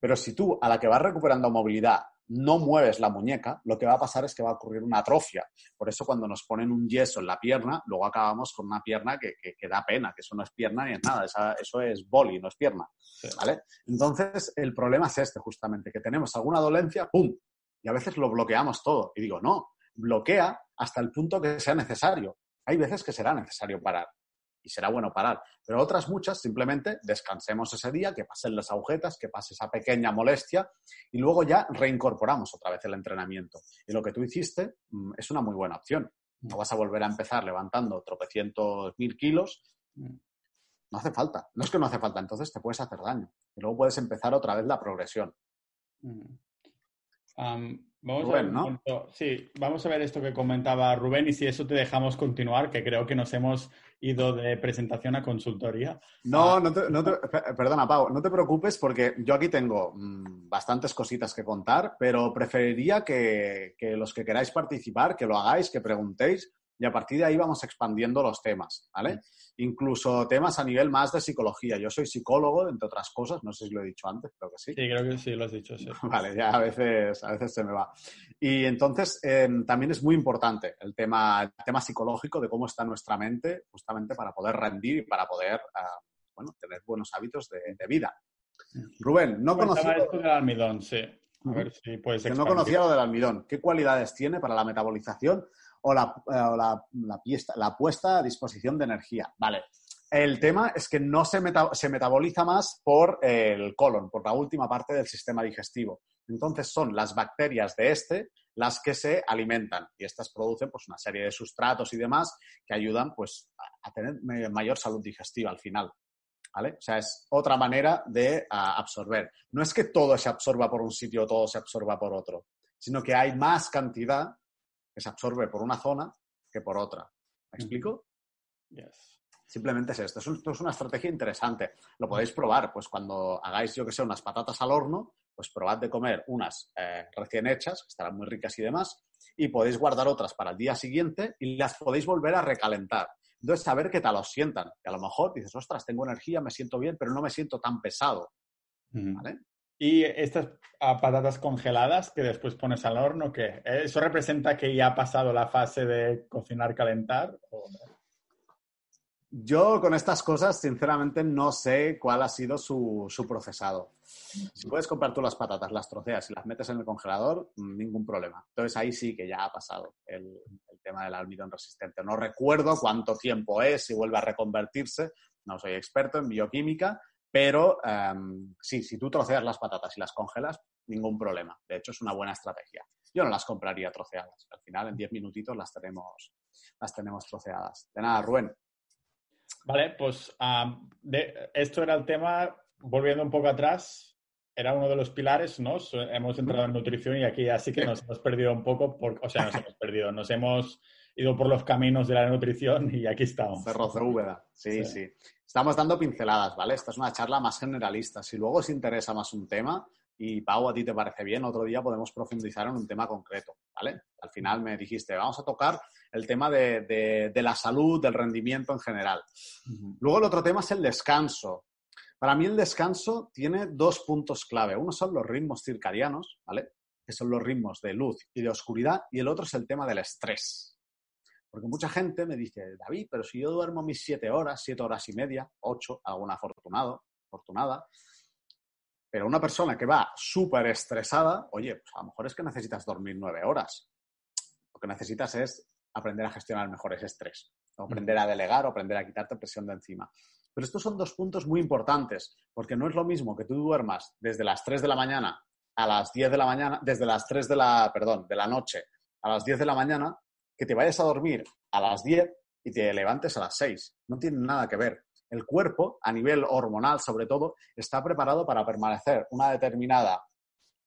Pero si tú, a la que vas recuperando movilidad, no mueves la muñeca, lo que va a pasar es que va a ocurrir una atrofia. Por eso cuando nos ponen un yeso en la pierna, luego acabamos con una pierna que, da pena, que eso no es pierna ni es nada, eso es boli, no es pierna. ¿vale? Entonces, el problema es este justamente, que tenemos alguna dolencia, ¡pum! Y a veces lo bloqueamos todo. Y digo, no, bloquea hasta el punto que sea necesario. Hay veces que será necesario parar y será bueno parar. Pero otras muchas, simplemente descansemos ese día, que pasen las agujetas, que pase esa pequeña molestia y luego ya reincorporamos otra vez el entrenamiento. Y lo que tú hiciste mm, es una muy buena opción. No vas a volver a empezar levantando tropecientos mil kilos. No hace falta. No es que no hace falta, entonces te puedes hacer daño. Y luego puedes empezar otra vez la progresión. Vamos a ver, sí, vamos a ver esto que comentaba Rubén y si eso te dejamos continuar, que creo que nos hemos ido de presentación a consultoría. No, ah. no te, no te, perdona, Pau, no te preocupes porque yo aquí tengo mm, bastantes cositas que contar, pero preferiría que, que los que queráis participar, que lo hagáis, que preguntéis, y a partir de ahí vamos expandiendo los temas, ¿vale? Incluso temas a nivel más de psicología. Yo soy psicólogo, entre otras cosas, no sé si lo he dicho antes, creo que sí. Sí, creo que sí, lo has dicho, sí. Vale, ya a veces, a veces se me va. Y entonces em, también es muy importante el tema, el tema psicológico de cómo está nuestra mente, justamente para poder rendir y para poder, ah, bueno, tener buenos hábitos de, vida. Rubén, no conocía... esto del almidón, sí. A ver si puedes Que no conocía lo del almidón. ¿Qué cualidades tiene para la metabolización o la, eh, la, la, puesta a disposición de energía. Vale, El tema es que no se, se metaboliza más por el colon, por la última parte del sistema digestivo. Entonces son las bacterias de este las que se alimentan y estas producen pues, una serie de sustratos y demás que ayudan pues, a tener mayor salud digestiva al final. ¿Vale? O sea, es otra manera de absorber. No es que todo se absorba por un sitio o todo se absorba por otro, sino que hay más cantidad que se absorbe por una zona que por otra. ¿Me explico? Simplemente es esto. Esto es una estrategia interesante. Lo podéis probar, pues cuando hagáis, yo que sé, unas patatas al horno, pues probad de comer unas eh, recién hechas, que estarán muy ricas y demás, y podéis guardar otras para el día siguiente y las podéis volver a recalentar. Entonces, saber qué tal os sientan. Que a lo mejor dices, ostras, tengo energía, me siento bien, pero no me siento tan pesado. ¿Vale? Y estas patatas congeladas que después pones al horno, ¿qué? ¿Eso representa que ya ha pasado la fase de cocinar, calentar? Yo con estas cosas, sinceramente, no sé cuál ha sido su, procesado. Si puedes comprar tú las patatas, las troceas y las metes en el congelador, ningún problema. Entonces ahí sí que ya ha pasado el, tema del almidón resistente. No recuerdo cuánto tiempo es, si vuelve a reconvertirse. No soy experto en bioquímica, pero em, sí, si tú troceas las patatas y las congelas, ningún problema. De hecho, es una buena estrategia. Yo no las compraría troceadas. Al final, en 10 minutitos las tenemos, las tenemos troceadas. De nada, Rubén. Vale, pues esto era el tema, volviendo un poco atrás, era uno de los pilares, ¿no? Hemos entrado en nutrición y aquí así que nos hemos perdido un poco, o sea, nos hemos perdido, nos hemos ido por los caminos de la nutrición y aquí estamos. Cerro Úbeda, sí, sí, sí. Estamos dando pinceladas, ¿vale? Esta es una charla más generalista. Si luego os interesa más un tema, y Pau, a ti te parece bien, otro día podemos profundizar en un tema concreto, ¿vale? Al final me dijiste, vamos a tocar el tema de, la salud, del rendimiento en general. Luego el otro tema es el descanso. Para mí el descanso tiene dos puntos clave. Uno son los ritmos circadianos, ¿vale? Que son los ritmos de luz y de oscuridad, y el otro es el tema del estrés. Porque mucha gente me dice, David, pero si yo duermo mis siete horas, siete horas y media, ocho, algún afortunado, afortunada, pero una persona que va súper estresada, oye, pues a lo mejor es que necesitas dormir nueve horas. Lo que necesitas es aprender a gestionar mejor ese estrés, o aprender a delegar o aprender a quitarte presión de encima. Pero estos son dos puntos muy importantes, porque no es lo mismo que tú duermas desde las 3 de la mañana a las 10 de la mañana, desde las 3 de la, perdón, de la noche a las 10 de la mañana, que te vayas a dormir a las 10 y te levantes a las 6. No tiene nada que ver el cuerpo, a nivel hormonal sobre todo, está preparado para permanecer una determinada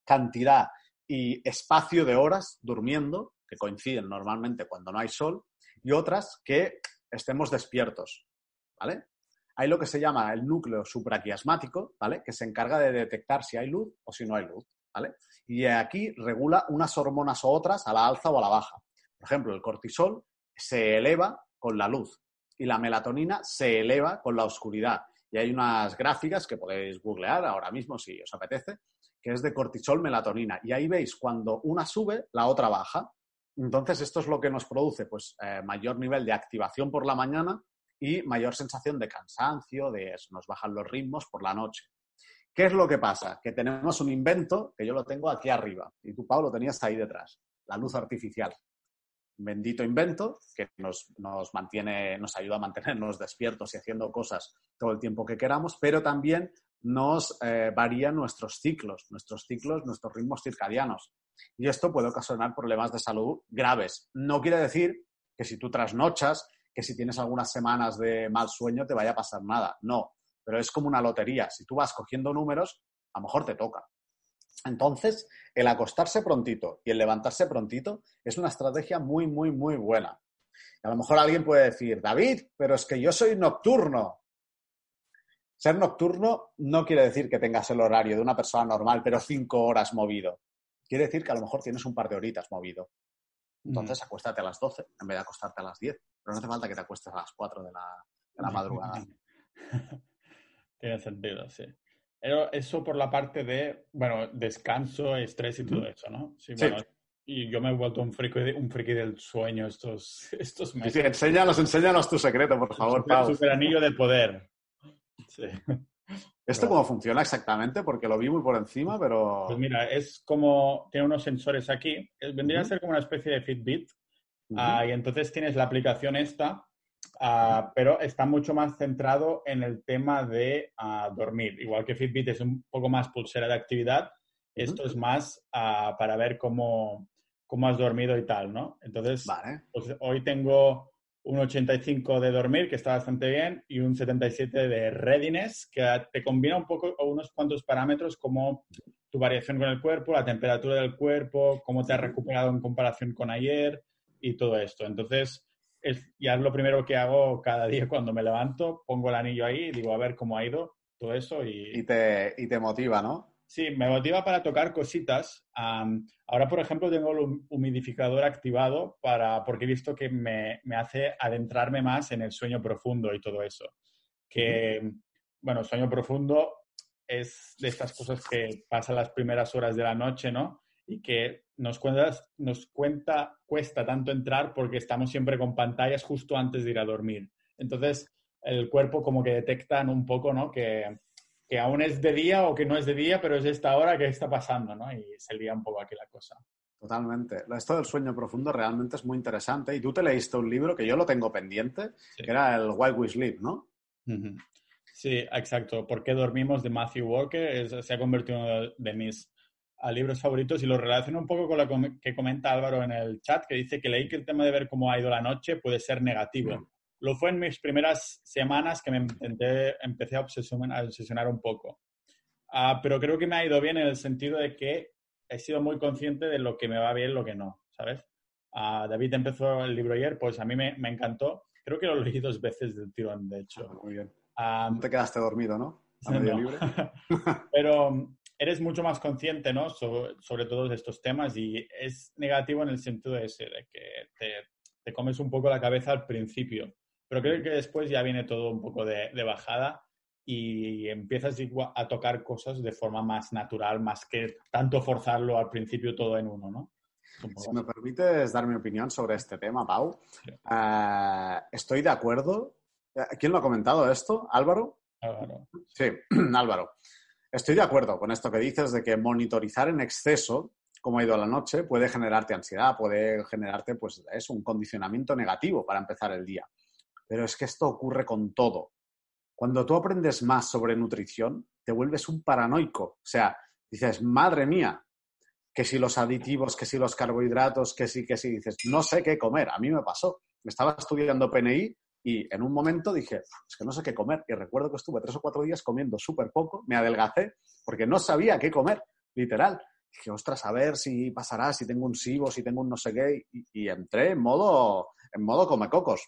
cantidad y espacio de horas durmiendo, que coinciden normalmente cuando no hay sol, y otras que estemos despiertos, ¿vale? Hay lo que se llama el núcleo supraquiasmático, ¿vale? Que se encarga de detectar si hay luz o si no hay luz, ¿vale? Y aquí regula unas hormonas o otras a la alza o a la baja. Por ejemplo, el cortisol se eleva con la luz, y la melatonina se eleva con la oscuridad. Y hay unas gráficas que podéis googlear ahora mismo si os apetece, que es de cortisol melatonina. Y ahí veis cuando una sube, la otra baja. Entonces, esto es lo que nos produce pues, eh, mayor nivel de activación por la mañana y mayor sensación de cansancio, de eso, nos bajan los ritmos por la noche. ¿Qué es lo que pasa? Que tenemos un invento que yo lo tengo aquí arriba y tú, Pablo, lo tenías ahí detrás, la luz artificial bendito invento que nos, mantiene, nos ayuda a mantenernos despiertos y haciendo cosas todo el tiempo que queramos, pero también nos eh, varía nuestros ciclos, nuestros ciclos, nuestros ritmos circadianos. Y esto puede ocasionar problemas de salud graves. No quiere decir que si tú trasnochas, que si tienes algunas semanas de mal sueño te vaya a pasar nada. No, pero es como una lotería. Si tú vas cogiendo números, a lo mejor te toca. Entonces, el acostarse prontito y el levantarse prontito es una estrategia muy, muy, muy buena. a lo mejor alguien puede decir, David, pero es que yo soy nocturno. Ser nocturno no quiere decir que tengas el horario de una persona normal, pero cinco horas movido. Quiere decir que a lo mejor tienes un par de horitas movido. Entonces, acuéstate a las 12 en vez de acostarte a las 10. Pero no hace falta que te acuestes a las 4 de la, de la madrugada. Tiene sentido, sí. Eso por la parte de, bueno, descanso, estrés y todo eso, ¿no? Sí, bueno, y yo me he vuelto un friki, un friki del sueño estos, estos meses. Sí, enséñanos, enséñanos tu secreto, por favor, Pau. Super anillo de poder. Sí. ¿Esto cómo funciona exactamente? Porque lo vi muy por encima, pero... Pues mira, es como, tiene unos sensores aquí, vendría a ser como una especie de Fitbit, ah, y entonces tienes la aplicación esta, ah, pero está mucho más centrado en el tema de ah, dormir. Igual que Fitbit es un poco más pulsera de actividad, esto es más para ver cómo, cómo, has dormido y tal, ¿no? Entonces, pues, hoy tengo un 85 de dormir, que está bastante bien, y un 77 de readiness, que te combina un poco unos cuantos parámetros como tu variación con el cuerpo, la temperatura del cuerpo, cómo te has recuperado en comparación con ayer y todo esto. Entonces, es, ya es lo primero que hago cada día cuando me levanto, pongo el anillo ahí y digo, a ver cómo ha ido todo eso. Y, y, te, y te motiva, ¿no? Sí, me motiva para tocar cositas. ahora, por ejemplo, tengo el humidificador activado para, porque he visto que me, me, hace adentrarme más en el sueño profundo y todo eso. Que, bueno, sueño profundo es de estas cosas que pasan las primeras horas de la noche, ¿no? Y que nos cuenta, nos cuenta, cuesta tanto entrar porque estamos siempre con pantallas justo antes de ir a dormir. Entonces, el cuerpo como que detectan un poco, ¿no? Que, que aún es de día o que no es de día, pero es esta hora que está pasando, ¿no? Y se lía un poco aquí la cosa. Totalmente. Esto del sueño profundo realmente es muy interesante. Y tú te leíste un libro que yo lo tengo pendiente, que era el Why We Sleep, ¿no? Sí, exacto. ¿Por qué dormimos de Matthew Walker? se ha convertido en uno de mis libros favoritos y lo relaciono un poco con lo que comenta Álvaro en el chat, que dice que leí que el tema de ver cómo ha ido la noche puede ser negativo. Lo fue en mis primeras semanas que me empecé a obsesionar, un poco. Ah, pero creo que me ha ido bien en el sentido de que he sido muy consciente de lo que me va bien lo que no, ¿sabes? Ah, David empezó el libro ayer, pues a mí me, encantó. Creo que lo leí dos veces del tirón, de hecho. Ah, muy bien. no te quedaste dormido, ¿no? pero mm, eres mucho más consciente, ¿no? Sobre, todos estos temas y es negativo en el sentido de ese, de que te, te comes un poco la cabeza al principio. Pero creo que después ya viene todo un poco de, bajada y empiezas a tocar cosas de forma más natural, más que tanto forzarlo al principio todo en uno, ¿no? Si me permites dar mi opinión sobre este tema, Pau, eh, estoy de acuerdo. Eh, ¿Quién lo ha comentado esto? ¿Álvaro? Álvaro. Sí, Álvaro. Estoy de acuerdo con esto que dices de que monitorizar en exceso cómo ha ido la noche puede generarte ansiedad, puede generarte, pues, es un condicionamiento negativo para empezar el día. Pero es que esto ocurre con todo. Cuando tú aprendes más sobre nutrición, te vuelves un paranoico. O sea, dices, madre mía, que si los aditivos, que si los carbohidratos, que si, que si, dices, no sé qué comer. A mí me pasó. Estaba estudiando PNI y en un momento dije, es que no sé qué comer. Y recuerdo que estuve tres o cuatro días comiendo súper poco, me adelgacé porque no sabía qué comer, literal. Dije, ostras, a ver si pasará, si tengo un SIBO, si tengo un no sé qué. Y, y entré en modo, en modo come cocos.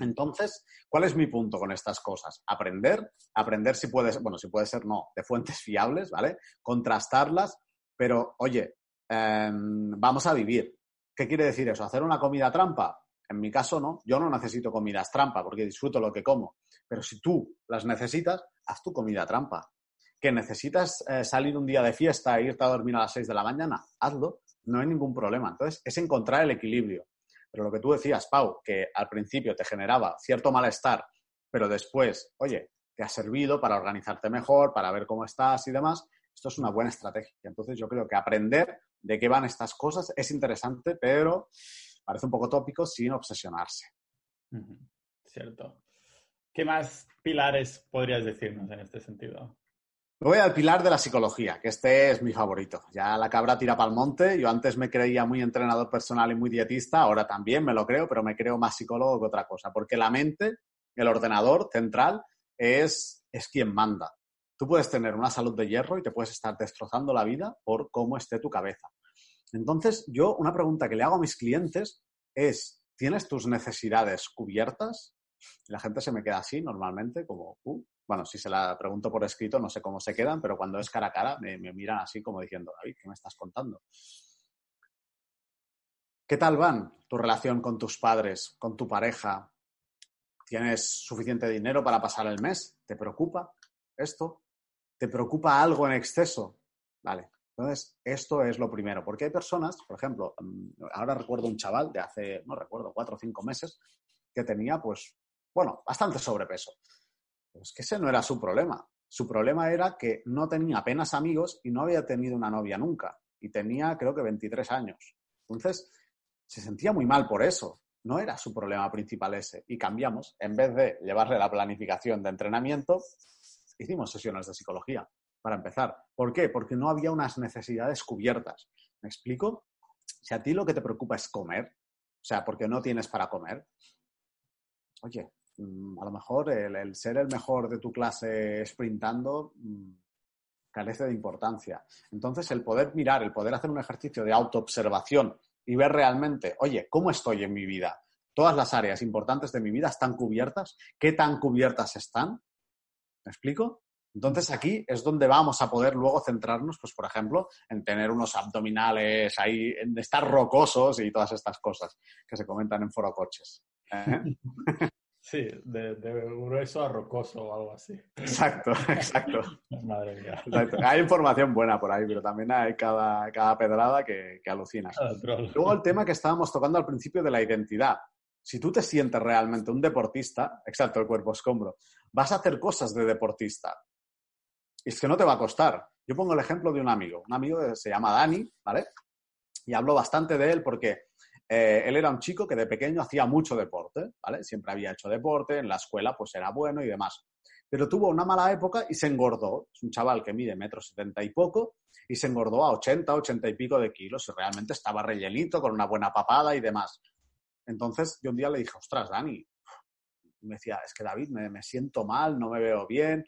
Entonces, ¿cuál es mi punto con estas cosas? Aprender, aprender si puede ser, bueno, si puede ser no, de fuentes fiables, ¿vale? Contrastarlas, pero oye, em, vamos a vivir. ¿Qué quiere decir eso? ¿Hacer una comida trampa? En mi caso, no. Yo no necesito comidas trampa porque disfruto lo que como. Pero si tú las necesitas, haz tu comida trampa. ¿Que necesitas eh, salir un día de fiesta e irte a dormir a las 6 de la mañana? Hazlo. No hay ningún problema. Entonces, es encontrar el equilibrio. Pero lo que tú decías, Pau, que al principio te generaba cierto malestar, pero después, oye, te ha servido para organizarte mejor, para ver cómo estás y demás, esto es una buena estrategia. Entonces yo creo que aprender de qué van estas cosas es interesante, pero parece un poco tópico sin obsesionarse. Cierto. ¿Qué más pilares podrías decirnos en este sentido? voy al pilar de la psicología, que este es mi favorito. Ya la cabra tira para el monte. Yo antes me creía muy entrenador personal y muy dietista, ahora también me lo creo, pero me creo más psicólogo que otra cosa, porque la mente, el ordenador central, es, es quien manda. Tú puedes tener una salud de hierro y te puedes estar destrozando la vida por cómo esté tu cabeza. Entonces, yo una pregunta que le hago a mis clientes es, ¿tienes tus necesidades cubiertas? La gente se me queda así normalmente, como, uh, bueno, si se la pregunto por escrito, no sé cómo se quedan, pero cuando es cara a cara me, miran así como diciendo, David, ¿qué me estás contando? ¿Qué tal van tu relación con tus padres, con tu pareja? ¿Tienes suficiente dinero para pasar el mes? ¿Te preocupa esto? ¿Te preocupa algo en exceso? Vale. Entonces, esto es lo primero, porque hay personas, por ejemplo, mm, ahora recuerdo un chaval de hace, no recuerdo, cuatro o cinco meses, que tenía, pues, bueno, bastante sobrepeso. Es que ese no era su problema. Su problema era que no tenía apenas amigos y no había tenido una novia nunca. Y tenía, creo que, 23 años. Entonces, se sentía muy mal por eso. no era su problema principal ese. Y cambiamos, en vez de llevarle la planificación de entrenamiento, hicimos sesiones de psicología, para empezar. ¿Por qué? Porque no había unas necesidades cubiertas. ¿Me explico? Si a ti lo que te preocupa es comer, o sea, porque no tienes para comer, oye, mm, a lo mejor el, ser el mejor de tu clase sprintando mm, carece de importancia. Entonces, el poder mirar, el poder hacer un ejercicio de autoobservación y ver realmente, oye, ¿cómo estoy en mi vida? Todas las áreas importantes de mi vida están cubiertas. ¿Qué tan cubiertas están? ¿Me explico? Entonces aquí es donde vamos a poder luego centrarnos, pues por ejemplo, en tener unos abdominales ahí, en estar rocosos y todas estas cosas que se comentan en foro coches. ¿eh? Sí, de, grueso a rocoso o algo así. Exacto, exacto. Madre mía. Hay información buena por ahí, pero también hay cada, cada pedrada que, que alucinas. Luego el tema que estábamos tocando al principio de la identidad. Si tú te sientes realmente un deportista, exacto, el cuerpo escombro, vas a hacer cosas de deportista. Y es que no te va a costar. Yo pongo el ejemplo de un amigo. Un amigo que se llama Dani, ¿vale? Y hablo bastante de él porque eh, él era un chico que de pequeño hacía mucho deporte, ¿vale? Siempre había hecho deporte, en la escuela pues era bueno y demás. Pero tuvo una mala época y se engordó. Es un chaval que mide metro setenta y poco y se engordó a 80, 80 y pico de kilos y realmente estaba rellenito, con una buena papada y demás. Entonces yo un día le dije, ostras, Dani, me decía, es que David, me, me siento mal, no me veo bien.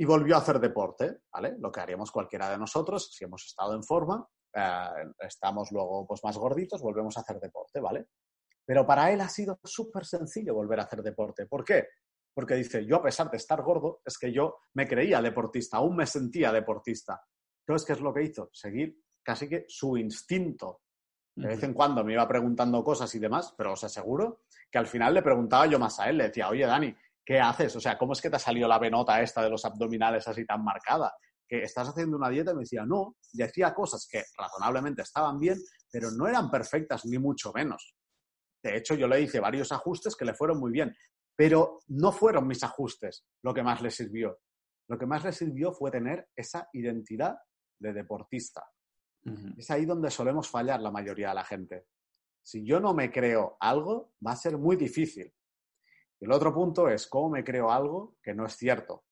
Y volvió a hacer deporte, ¿vale? Lo que haríamos cualquiera de nosotros si hemos estado en forma eh, estamos luego pues, más gorditos, volvemos a hacer deporte, ¿vale? Pero para él ha sido súper sencillo volver a hacer deporte. ¿Por qué? Porque dice, yo a pesar de estar gordo, es que yo me creía deportista, aún me sentía deportista. Entonces, ¿qué es lo que hizo? Seguir casi que su instinto. De vez en cuando me iba preguntando cosas y demás, pero os aseguro que al final le preguntaba yo más a él, le decía, oye, Dani, ¿qué haces? O sea, ¿cómo es que te ha salido la venota esta de los abdominales así tan marcada? que estás haciendo una dieta y me decía, no, y hacía cosas que razonablemente estaban bien, pero no eran perfectas, ni mucho menos. De hecho, yo le hice varios ajustes que le fueron muy bien, pero no fueron mis ajustes lo que más le sirvió. Lo que más le sirvió fue tener esa identidad de deportista. Es ahí donde solemos fallar la mayoría de la gente. Si yo no me creo algo, va a ser muy difícil. Y el otro punto es cómo me creo algo que no es cierto.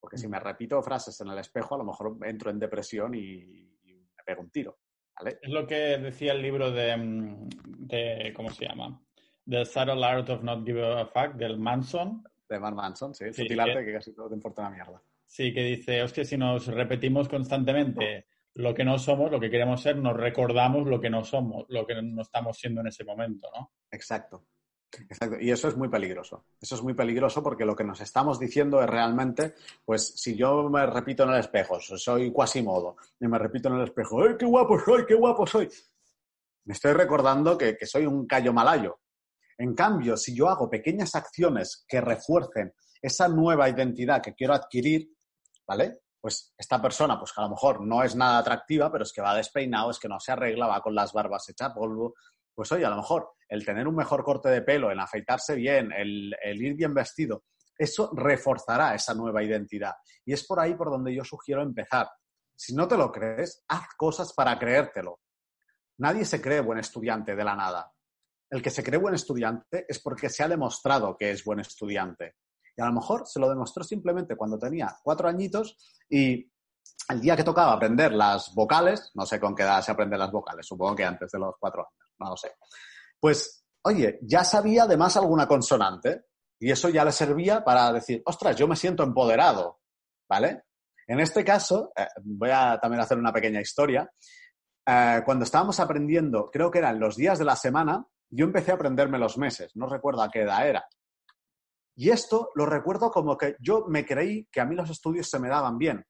Porque si me repito frases en el espejo, a lo mejor entro en depresión y, me pego un tiro. ¿vale? Es lo que decía el libro de, mm, de ¿cómo se llama? The Subtle Art of Not Giving a Fuck, del Manson. De Mark Manson, sí. sí arte que, casi todo te importa una mierda. Sí, que dice, hostia, si nos repetimos constantemente lo que no somos, lo que queremos ser, nos recordamos lo que no somos, lo que no estamos siendo en ese momento, ¿no? Exacto. Exacto, y eso es muy peligroso. Eso es muy peligroso porque lo que nos estamos diciendo es realmente, pues si yo me repito en el espejo, soy Quasimodo, y me repito en el espejo, ¡ay, qué guapo soy, qué guapo soy! Me estoy recordando que, que soy un callo malayo. En cambio, si yo hago pequeñas acciones que refuercen esa nueva identidad que quiero adquirir, ¿vale? Pues esta persona, pues que a lo mejor no es nada atractiva, pero es que va despeinado, es que no se arregla, va con las barbas hechas polvo, pues oye, a lo mejor el tener un mejor corte de pelo, el afeitarse bien, el, ir bien vestido, eso reforzará esa nueva identidad. Y es por ahí por donde yo sugiero empezar. Si no te lo crees, haz cosas para creértelo. Nadie se cree buen estudiante de la nada. El que se cree buen estudiante es porque se ha demostrado que es buen estudiante. Y a lo mejor se lo demostró simplemente cuando tenía cuatro añitos y el día que tocaba aprender las vocales, no sé con qué edad se aprenden las vocales, supongo que antes de los cuatro años, no lo sé. Pues, oye, ya sabía además alguna consonante y eso ya le servía para decir, ostras, yo me siento empoderado, ¿vale? En este caso, eh, voy a también hacer una pequeña historia. Eh, cuando estábamos aprendiendo, creo que eran los días de la semana, yo empecé a aprenderme los meses, no recuerdo a qué edad era. Y esto lo recuerdo como que yo me creí que a mí los estudios se me daban bien.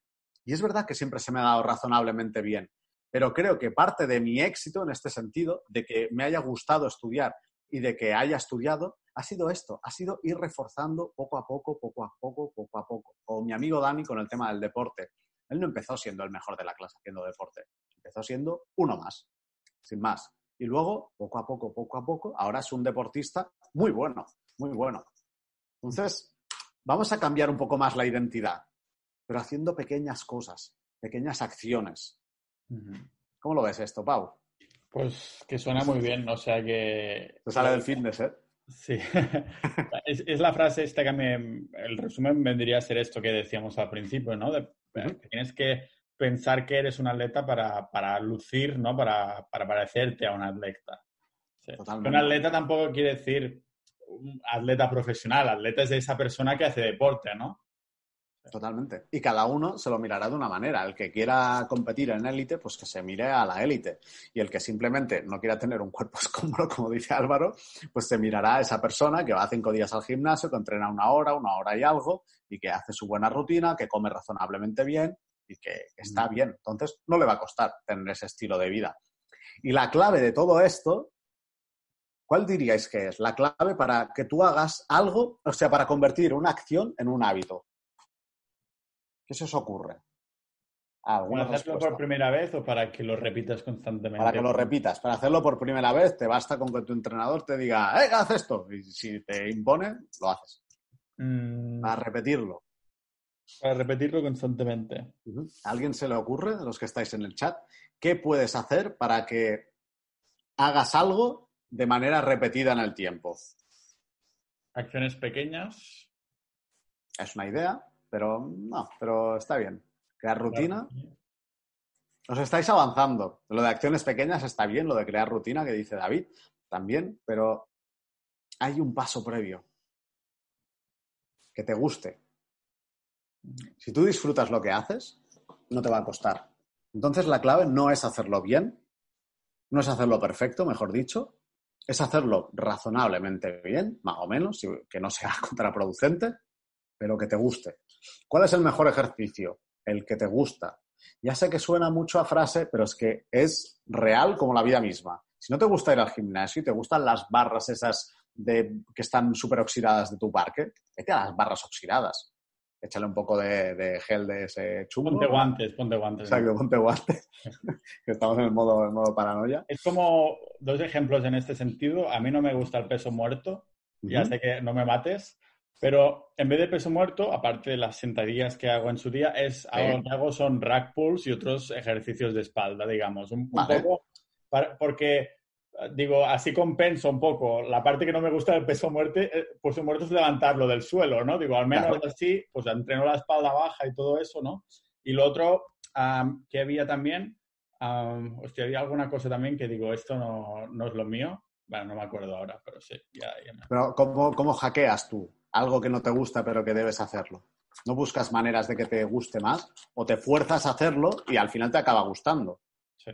Y es verdad que siempre se me ha dado razonablemente bien, pero creo que parte de mi éxito en este sentido, de que me haya gustado estudiar y de que haya estudiado, ha sido esto, ha sido ir reforzando poco a poco, poco a poco, poco a poco. O mi amigo Dani con el tema del deporte. Él no empezó siendo el mejor de la clase haciendo deporte, empezó siendo uno más, sin más. Y luego, poco a poco, poco a poco, ahora es un deportista muy bueno, muy bueno. Entonces, vamos a cambiar un poco más la identidad pero haciendo pequeñas cosas, pequeñas acciones. ¿Cómo lo ves esto, Pau? Pues que suena muy bien, o sea que... Te sale del fitness, ¿eh? Sí, es, la frase esta que me... El resumen vendría a ser esto que decíamos al principio, ¿no? De, Tienes que pensar que eres un atleta para, para lucir, ¿no? Para, para, parecerte a un atleta. Un atleta tampoco quiere decir un atleta profesional, atleta es de esa persona que hace deporte, ¿no? Totalmente. Y cada uno se lo mirará de una manera. El que quiera competir en élite, pues que se mire a la élite. Y el que simplemente no quiera tener un cuerpo escómodo, como dice Álvaro, pues se mirará a esa persona que va cinco días al gimnasio, que entrena una hora, una hora y algo, y que hace su buena rutina, que come razonablemente bien y que está bien. Entonces, no le va a costar tener ese estilo de vida. Y la clave de todo esto, ¿cuál diríais que es? La clave para que tú hagas algo, o sea, para convertir una acción en un hábito. ¿Qué se os ocurre? ¿Para hacerlo por primera vez o para que lo repitas constantemente? Para que lo repitas. Para hacerlo por primera vez, te basta con que tu entrenador te diga, ¡eh, haz esto! Y si te impone, lo haces. Mm. Para repetirlo. Para repetirlo constantemente. ¿A alguien se le ocurre, de los que estáis en el chat, qué puedes hacer para que hagas algo de manera repetida en el tiempo? Acciones pequeñas. Es una idea. Pero no, pero está bien. Crear rutina. Os estáis avanzando. Lo de acciones pequeñas está bien, lo de crear rutina que dice David también, pero hay un paso previo. Que te guste. Si tú disfrutas lo que haces, no te va a costar. Entonces la clave no es hacerlo bien, no es hacerlo perfecto, mejor dicho, es hacerlo razonablemente bien, más o menos, que no sea contraproducente, pero que te guste. ¿Cuál es el mejor ejercicio? El que te gusta. Ya sé que suena mucho a frase, pero es que es real como la vida misma. Si no te gusta ir al gimnasio y te gustan las barras esas de, que están súper oxidadas de tu parque, vete a las barras oxidadas. Échale un poco de, gel de ese chumbo. Ponte guantes, ponte guantes. Exacto, ponte guantes. que estamos en el modo, modo paranoia. Es como dos ejemplos en este sentido. A mí no me gusta el peso muerto. Ya sé que no me mates, pero en vez de peso muerto, aparte de las sentadillas que hago en su día, es lo que hago son rack pulls y otros ejercicios de espalda, digamos. Un, poco porque digo, así compenso un poco. La parte que no me gusta del peso muerto, eh, peso muerto es levantarlo del suelo, ¿no? Digo, al menos así, pues entreno la espalda baja y todo eso, ¿no? Y lo otro que había también, hostia, había alguna cosa también que digo, esto no, no, es lo mío. Bueno, no me acuerdo ahora, pero sí, ya, me... Pero ¿cómo, ¿cómo hackeas tú? Algo que no te gusta pero que debes hacerlo. No buscas maneras de que te guste más o te fuerzas a hacerlo y al final te acaba gustando. Sí.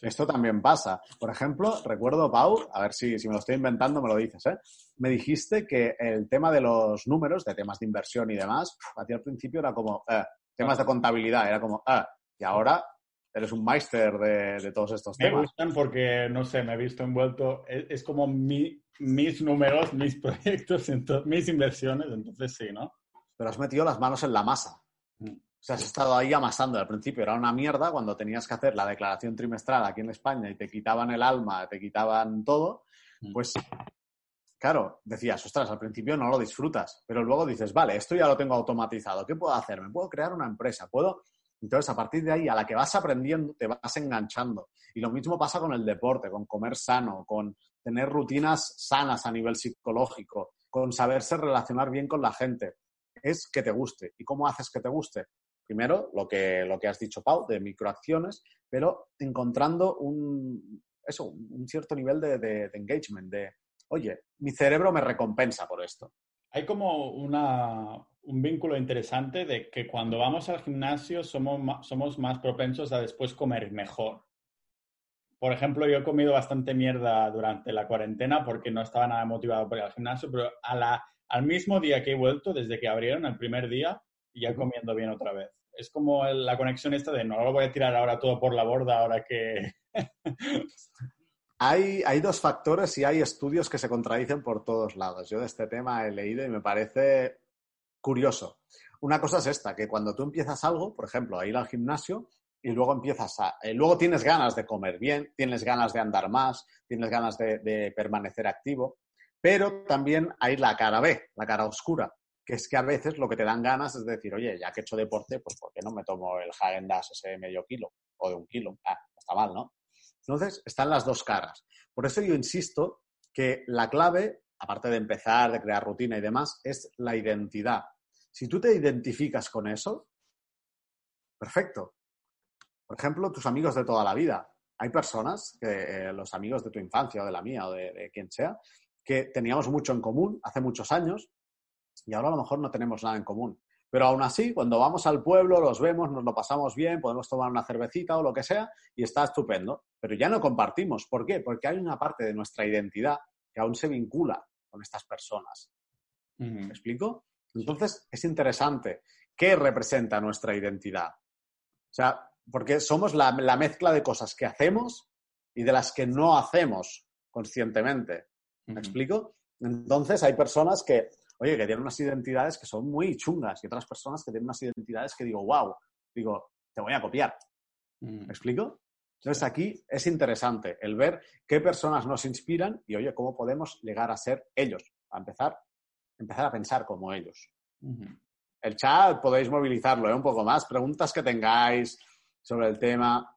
Esto también pasa. Por ejemplo, recuerdo, Pau, a ver si, si me lo estoy inventando, me lo dices, ¿eh? Me dijiste que el tema de los números, de temas de inversión y demás, a ti al principio era como, eh, temas de contabilidad, era como, eh, y ahora eres un máster de, todos estos temas. Me gustan porque, no sé, me he visto envuelto, es, como mis números, mis proyectos, mis inversiones, entonces sí, ¿no? Pero has metido las manos en la masa. Mm. O sea, has estado ahí amasando. Al principio era una mierda cuando tenías que hacer la declaración trimestral aquí en España y te quitaban el alma, te quitaban todo. Mm. Pues, claro, decías, ostras, al principio no lo disfrutas, pero luego dices, vale, esto ya lo tengo automatizado. ¿Qué puedo hacer? Me puedo crear una empresa, puedo entonces, a partir de ahí, a la que vas aprendiendo, te vas enganchando. Y lo mismo pasa con el deporte, con comer sano, con tener rutinas sanas a nivel psicológico, con saberse relacionar bien con la gente. Es que te guste. ¿Y cómo haces que te guste? Primero, lo que, lo que has dicho, Pau, de microacciones, pero encontrando un, eso, un cierto nivel de, de engagement, de, oye, mi cerebro me recompensa por esto. Hay como una, un vínculo interesante de que cuando vamos al gimnasio somos, somos más propensos a después comer mejor. Por ejemplo, yo he comido bastante mierda durante la cuarentena porque no estaba nada motivado por ir al gimnasio, pero a la, al mismo día que he vuelto, desde que abrieron, el primer día, ya comiendo bien otra vez. Es como la conexión esta de no lo voy a tirar ahora todo por la borda, ahora que... Hay, hay, dos factores y hay estudios que se contradicen por todos lados. Yo de este tema he leído y me parece curioso. Una cosa es esta, que cuando tú empiezas algo, por ejemplo, a ir al gimnasio y luego empiezas a... Eh, luego tienes ganas de comer bien, tienes ganas de andar más, tienes ganas de, permanecer activo, pero también hay la cara B, la cara oscura, que es que a veces lo que te dan ganas es decir, oye, ya que he hecho deporte, pues ¿por qué no me tomo el Hagen ese medio kilo o de un kilo? Ah, está mal, ¿no? Entonces, están las dos caras. Por eso yo insisto que la clave, aparte de empezar, de crear rutina y demás, es la identidad. Si tú te identificas con eso, perfecto. Por ejemplo, tus amigos de toda la vida. Hay personas, eh, los amigos de tu infancia o de la mía o de quien sea, que teníamos mucho en común hace muchos años y ahora a lo mejor no tenemos nada en común. Pero aún así, cuando vamos al pueblo, los vemos, nos lo pasamos bien, podemos tomar una cervecita o lo que sea y está estupendo. Pero ya no compartimos. ¿Por qué? Porque hay una parte de nuestra identidad que aún se vincula con estas personas. ¿Me explico? Entonces, es interesante. ¿Qué representa nuestra identidad? O sea, porque somos la, la mezcla de cosas que hacemos y de las que no hacemos conscientemente. ¿Me explico? Entonces hay personas que, oye, que tienen unas identidades que son muy chungas y otras personas que tienen unas identidades que digo, wow, digo, te voy a copiar. ¿Me explico? Entonces aquí es interesante el ver qué personas nos inspiran y, oye, cómo podemos llegar a ser ellos, a empezar, empezar a pensar como ellos. El chat podéis movilizarlo ¿eh? un poco más, preguntas que tengáis sobre el tema.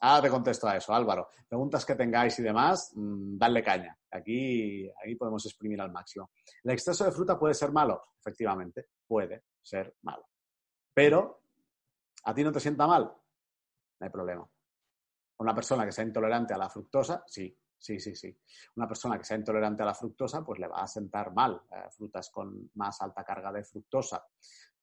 Ah, te contesto a eso, Álvaro. Preguntas que tengáis y demás, mm, dale caña. Aquí, aquí podemos exprimir al máximo. ¿El exceso de fruta puede ser malo? Efectivamente, puede ser malo. Pero, ¿a ti no te sienta mal? No hay problema. Una persona que sea intolerante a la fructosa, sí, sí, sí, sí. Una persona que sea intolerante a la fructosa, pues le va a sentar mal eh, frutas con más alta carga de fructosa.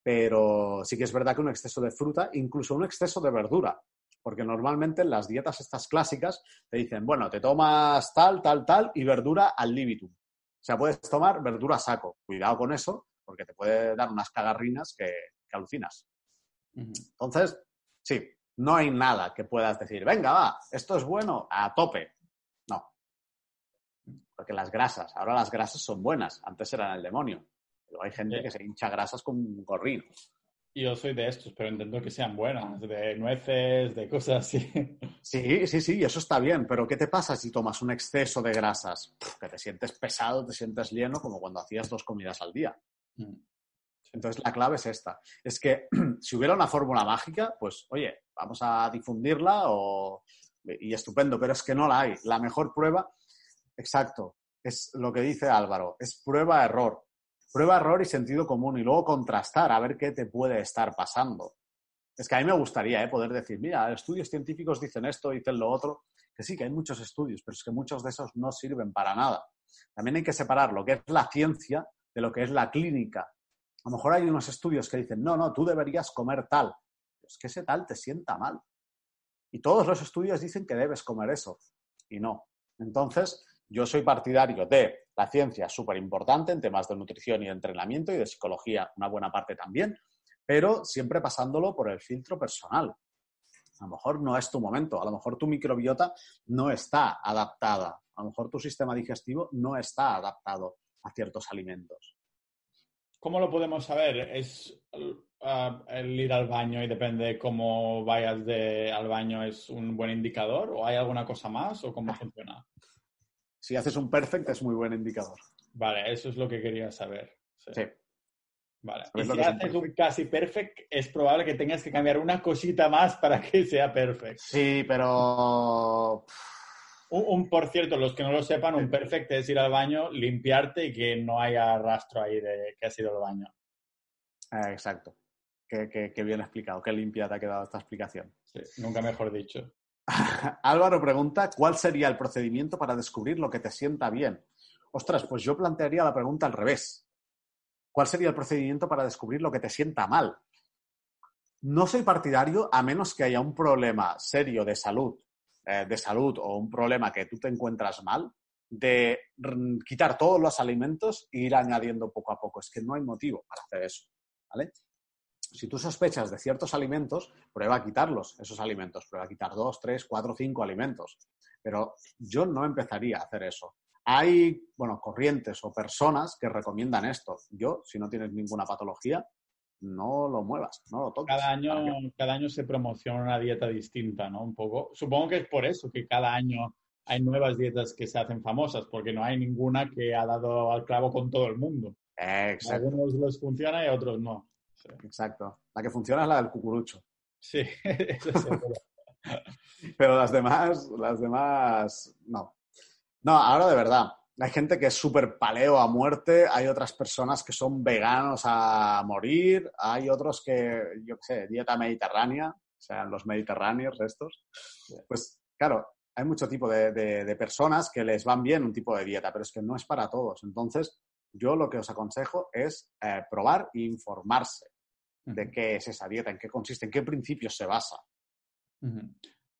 Pero sí que es verdad que un exceso de fruta, incluso un exceso de verdura, porque normalmente en las dietas estas clásicas te dicen, bueno, te tomas tal, tal, tal y verdura al libitum. O sea, puedes tomar verdura a saco. Cuidado con eso, porque te puede dar unas cagarrinas que, alucinas. Entonces, sí, no hay nada que puedas decir, venga, va, esto es bueno, a tope. No. Porque las grasas, ahora las grasas son buenas, antes eran el demonio. Pero hay gente que se hincha grasas con un gorrino. Yo soy de estos, pero intento que sean buenas, de nueces, de cosas así. Sí, sí, sí, eso está bien, pero ¿qué te pasa si tomas un exceso de grasas? que te sientes pesado, te sientes lleno, como cuando hacías dos comidas al día. Mm. Entonces, la clave es esta. Es que si hubiera una fórmula mágica, pues, oye, vamos a difundirla o... y estupendo, pero es que no la hay. La mejor prueba, exacto, es lo que dice Álvaro, es prueba-error prueba, error y sentido común y luego contrastar a ver qué te puede estar pasando. Es que a mí me gustaría ¿eh? poder decir, mira, estudios científicos dicen esto, dicen lo otro, que sí, que hay muchos estudios, pero es que muchos de esos no sirven para nada. También hay que separar lo que es la ciencia de lo que es la clínica. A lo mejor hay unos estudios que dicen, no, no, tú deberías comer tal. Es que ese tal te sienta mal. Y todos los estudios dicen que debes comer eso. Y no. Entonces, yo soy partidario de la ciencia, súper importante en temas de nutrición y de entrenamiento y de psicología, una buena parte también, pero siempre pasándolo por el filtro personal. A lo mejor no es tu momento, a lo mejor tu microbiota no está adaptada, a lo mejor tu sistema digestivo no está adaptado a ciertos alimentos. ¿Cómo lo podemos saber? ¿Es uh, el ir al baño y depende de cómo vayas al baño es un buen indicador? ¿O hay alguna cosa más? ¿O cómo funciona? si haces un perfect es muy buen indicador. Vale, eso es lo que quería saber. Sí. Vale. Y si haces un, casi perfect, es probable que tengas que cambiar una cosita más para que sea perfect. Sí, pero... Un, por cierto, los que no lo sepan, un perfect es ir al baño, limpiarte y que no haya rastro ahí de que ha sido el baño. Eh, exacto. Qué, bien explicado, qué limpia te ha quedado esta explicación. Sí, nunca mejor dicho. Álvaro pregunta, ¿cuál sería el procedimiento para descubrir lo que te sienta bien? Ostras, pues yo plantearía la pregunta al revés. ¿Cuál sería el procedimiento para descubrir lo que te sienta mal? No soy partidario, a menos que haya un problema serio de salud, eh, de salud o un problema que tú te encuentras mal, de quitar todos los alimentos e ir añadiendo poco a poco. Es que no hay motivo para hacer eso. ¿vale? si tú sospechas de ciertos alimentos, prueba a quitarlos, esos alimentos. Prueba a quitar dos, tres, cuatro, cinco alimentos. Pero yo no empezaría a hacer eso. Hay, bueno, corrientes o personas que recomiendan esto. Yo, si no tienes ninguna patología, no lo muevas, no lo toques. Cada año, cada año se promociona una dieta distinta, ¿no? Un poco. Supongo que es por eso que cada año hay nuevas dietas que se hacen famosas, porque no hay ninguna que ha dado al clavo con todo el mundo. Exacto. Algunos les funciona y otros no. Exacto. La que funciona es la del cucurucho. Sí, eso es Pero las demás, las demás, no. No, ahora de verdad. Hay gente que es súper paleo a muerte, hay otras personas que son veganos a morir, hay otros que, yo qué sé, dieta mediterránea, o sea, los mediterráneos estos. Pues claro, hay mucho tipo de, personas que les van bien un tipo de dieta, pero es que no es para todos. Entonces, yo lo que os aconsejo es eh, probar e informarse de qué es esa dieta, en qué consiste, en qué principios se basa.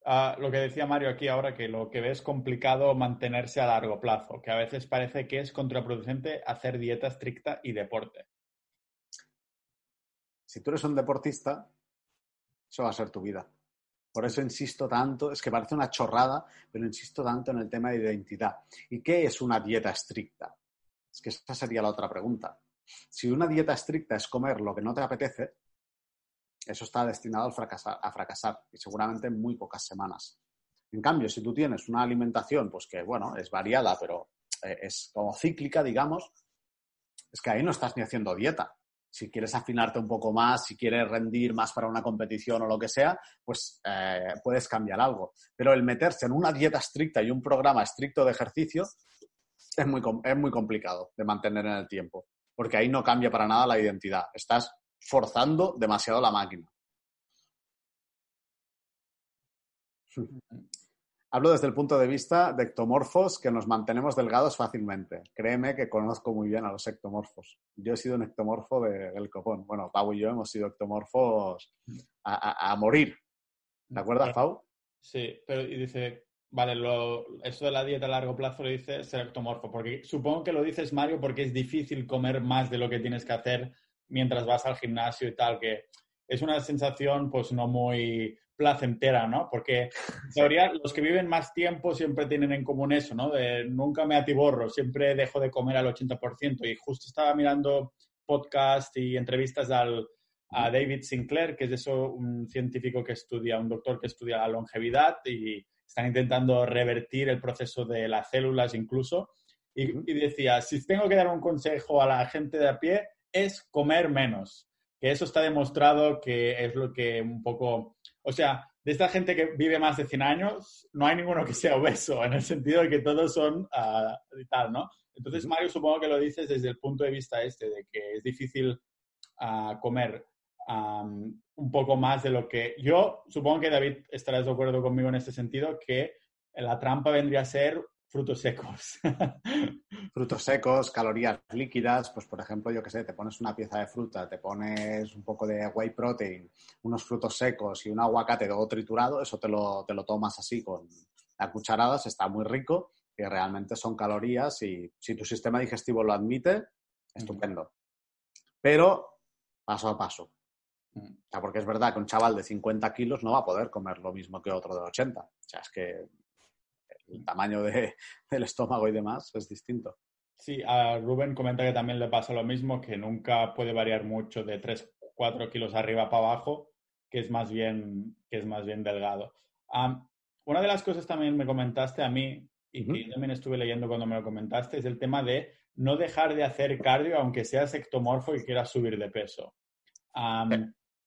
Ah, lo que decía Mario aquí ahora, que lo que ve es complicado mantenerse a largo plazo, que a veces parece que es contraproducente hacer dieta estricta y deporte. Si tú eres un deportista, eso va a ser tu vida. Por eso insisto tanto, es que parece una chorrada, pero insisto tanto en el tema de identidad. ¿Y qué es una dieta estricta? Es que esa sería la otra pregunta. Si una dieta estricta es comer lo que no te apetece, eso está destinado a fracasar, a fracasar y seguramente en muy pocas semanas. En cambio, si tú tienes una alimentación, pues que, bueno, es variada, pero eh, es como cíclica, digamos, es que ahí no estás ni haciendo dieta. Si quieres afinarte un poco más, si quieres rendir más para una competición o lo que sea, pues eh, puedes cambiar algo. Pero el meterse en una dieta estricta y un programa estricto de ejercicio es muy, es muy complicado de mantener en el tiempo, porque ahí no cambia para nada la identidad. Estás forzando demasiado la máquina. Hablo desde el punto de vista de ectomorfos que nos mantenemos delgados fácilmente. Créeme que conozco muy bien a los ectomorfos. Yo he sido un ectomorfo del copón. Bueno, Pau y yo hemos sido ectomorfos a, morir. ¿De acuerdo, Pau? Sí, pero y dice, vale, lo, eso de la dieta a largo plazo lo dice ser ectomorfo, porque supongo que lo dices, Mario, porque es difícil comer más de lo que tienes que hacer mientras vas al gimnasio y tal, que es una sensación pues no muy placentera, ¿no? Porque en teoría los que viven más tiempo siempre tienen en común eso, ¿no? De nunca me atiborro, siempre dejo de comer al 80%. Y justo estaba mirando podcast y entrevistas al, a David Sinclair, que es eso, un científico que estudia, un doctor que estudia la longevidad y están intentando revertir el proceso de las células incluso. Y, y decía, si tengo que dar un consejo a la gente de a pie, es comer menos. Que eso está demostrado que es lo que un poco, o sea, de esta gente que vive más de 100 años, no hay ninguno que sea obeso, en el sentido de que todos son uh, tal, ¿no? Entonces, Mario, supongo que lo dices desde el punto de vista este, de que es difícil uh, comer um, un poco más de lo que... Yo supongo que David estarás de acuerdo conmigo en este sentido, que la trampa vendría a ser frutos secos. frutos secos, calorías líquidas, pues por ejemplo, yo que sé, te pones una pieza de fruta, te pones un poco de whey protein, unos frutos secos y un aguacate todo triturado, eso te lo, te lo tomas así con a cucharadas, está muy rico y realmente son calorías y si tu sistema digestivo lo admite, estupendo. Pero paso a paso. Mm. O sea, porque es verdad que un chaval de 50 kilos no va a poder comer lo mismo que otro de 80. O sea, es que el tamaño de, del estómago y demás es distinto. Sí, a Rubén comenta que también le pasa lo mismo, que nunca puede variar mucho de 3, 4 kilos arriba para abajo, que es más bien, que es más bien delgado. una de las cosas también me comentaste a mí, y que también estuve leyendo cuando me lo comentaste, es el tema de no dejar de hacer cardio aunque seas ectomorfo y quieras subir de peso.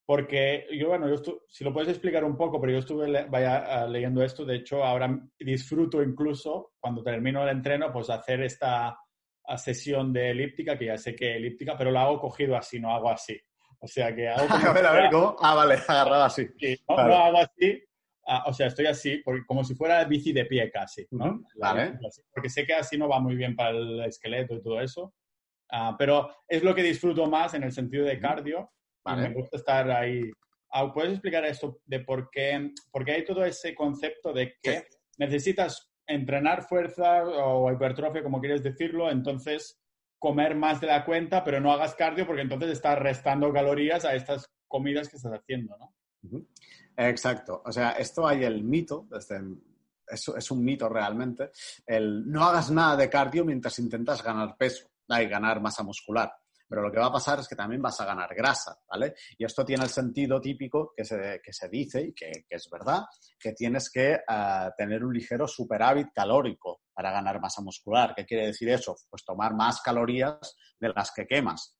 Porque yo, bueno, yo si lo puedes explicar un poco, pero yo estuve vaya, ah, leyendo esto, de hecho ahora disfruto incluso cuando termino el entreno, pues hacer esta ah, sesión de elíptica, que ya sé que elíptica, pero la hago cogido así, no hago así. O sea que hago... a ver, a ver, ¿cómo? Ah, vale, agarrado así. no, no, hago así, ah, o sea, estoy así, como si fuera bici de pie casi, ¿no? Vale. Porque sé que así no va muy bien para el esqueleto y todo eso. pero es lo que disfruto más en el sentido de cardio me gusta estar ahí. Ah, ¿Puedes explicar esto de por qué, porque hay todo ese concepto de que necesitas entrenar fuerza o hipertrofia, como quieres decirlo, entonces comer más de la cuenta, pero no hagas cardio porque entonces estás restando calorías a estas comidas que estás haciendo, ¿no? Exacto. O sea, esto hay el mito, desde, es, es, un mito realmente, el no hagas nada de cardio mientras intentas ganar peso y ganar masa muscular pero lo que va a pasar es que también vas a ganar grasa, ¿vale? Y esto tiene el sentido típico que se, que se dice y que, es verdad, que tienes que eh, tener un ligero superávit calórico para ganar masa muscular. ¿Qué quiere decir eso? Pues tomar más calorías de las que quemas.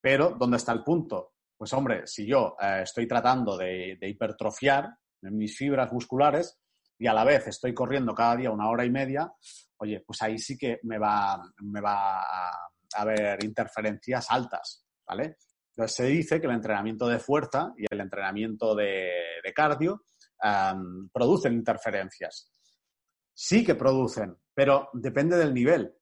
Pero, ¿dónde está el punto? Pues hombre, si yo eh, estoy tratando de, hipertrofiar, en mis fibras musculares y a la vez estoy corriendo cada día una hora y media, oye, pues ahí sí que me va, me va haber interferencias altas, ¿vale? Entonces se dice que el entrenamiento de fuerza y el entrenamiento de, cardio producen interferencias. Sí que producen, pero depende del nivel.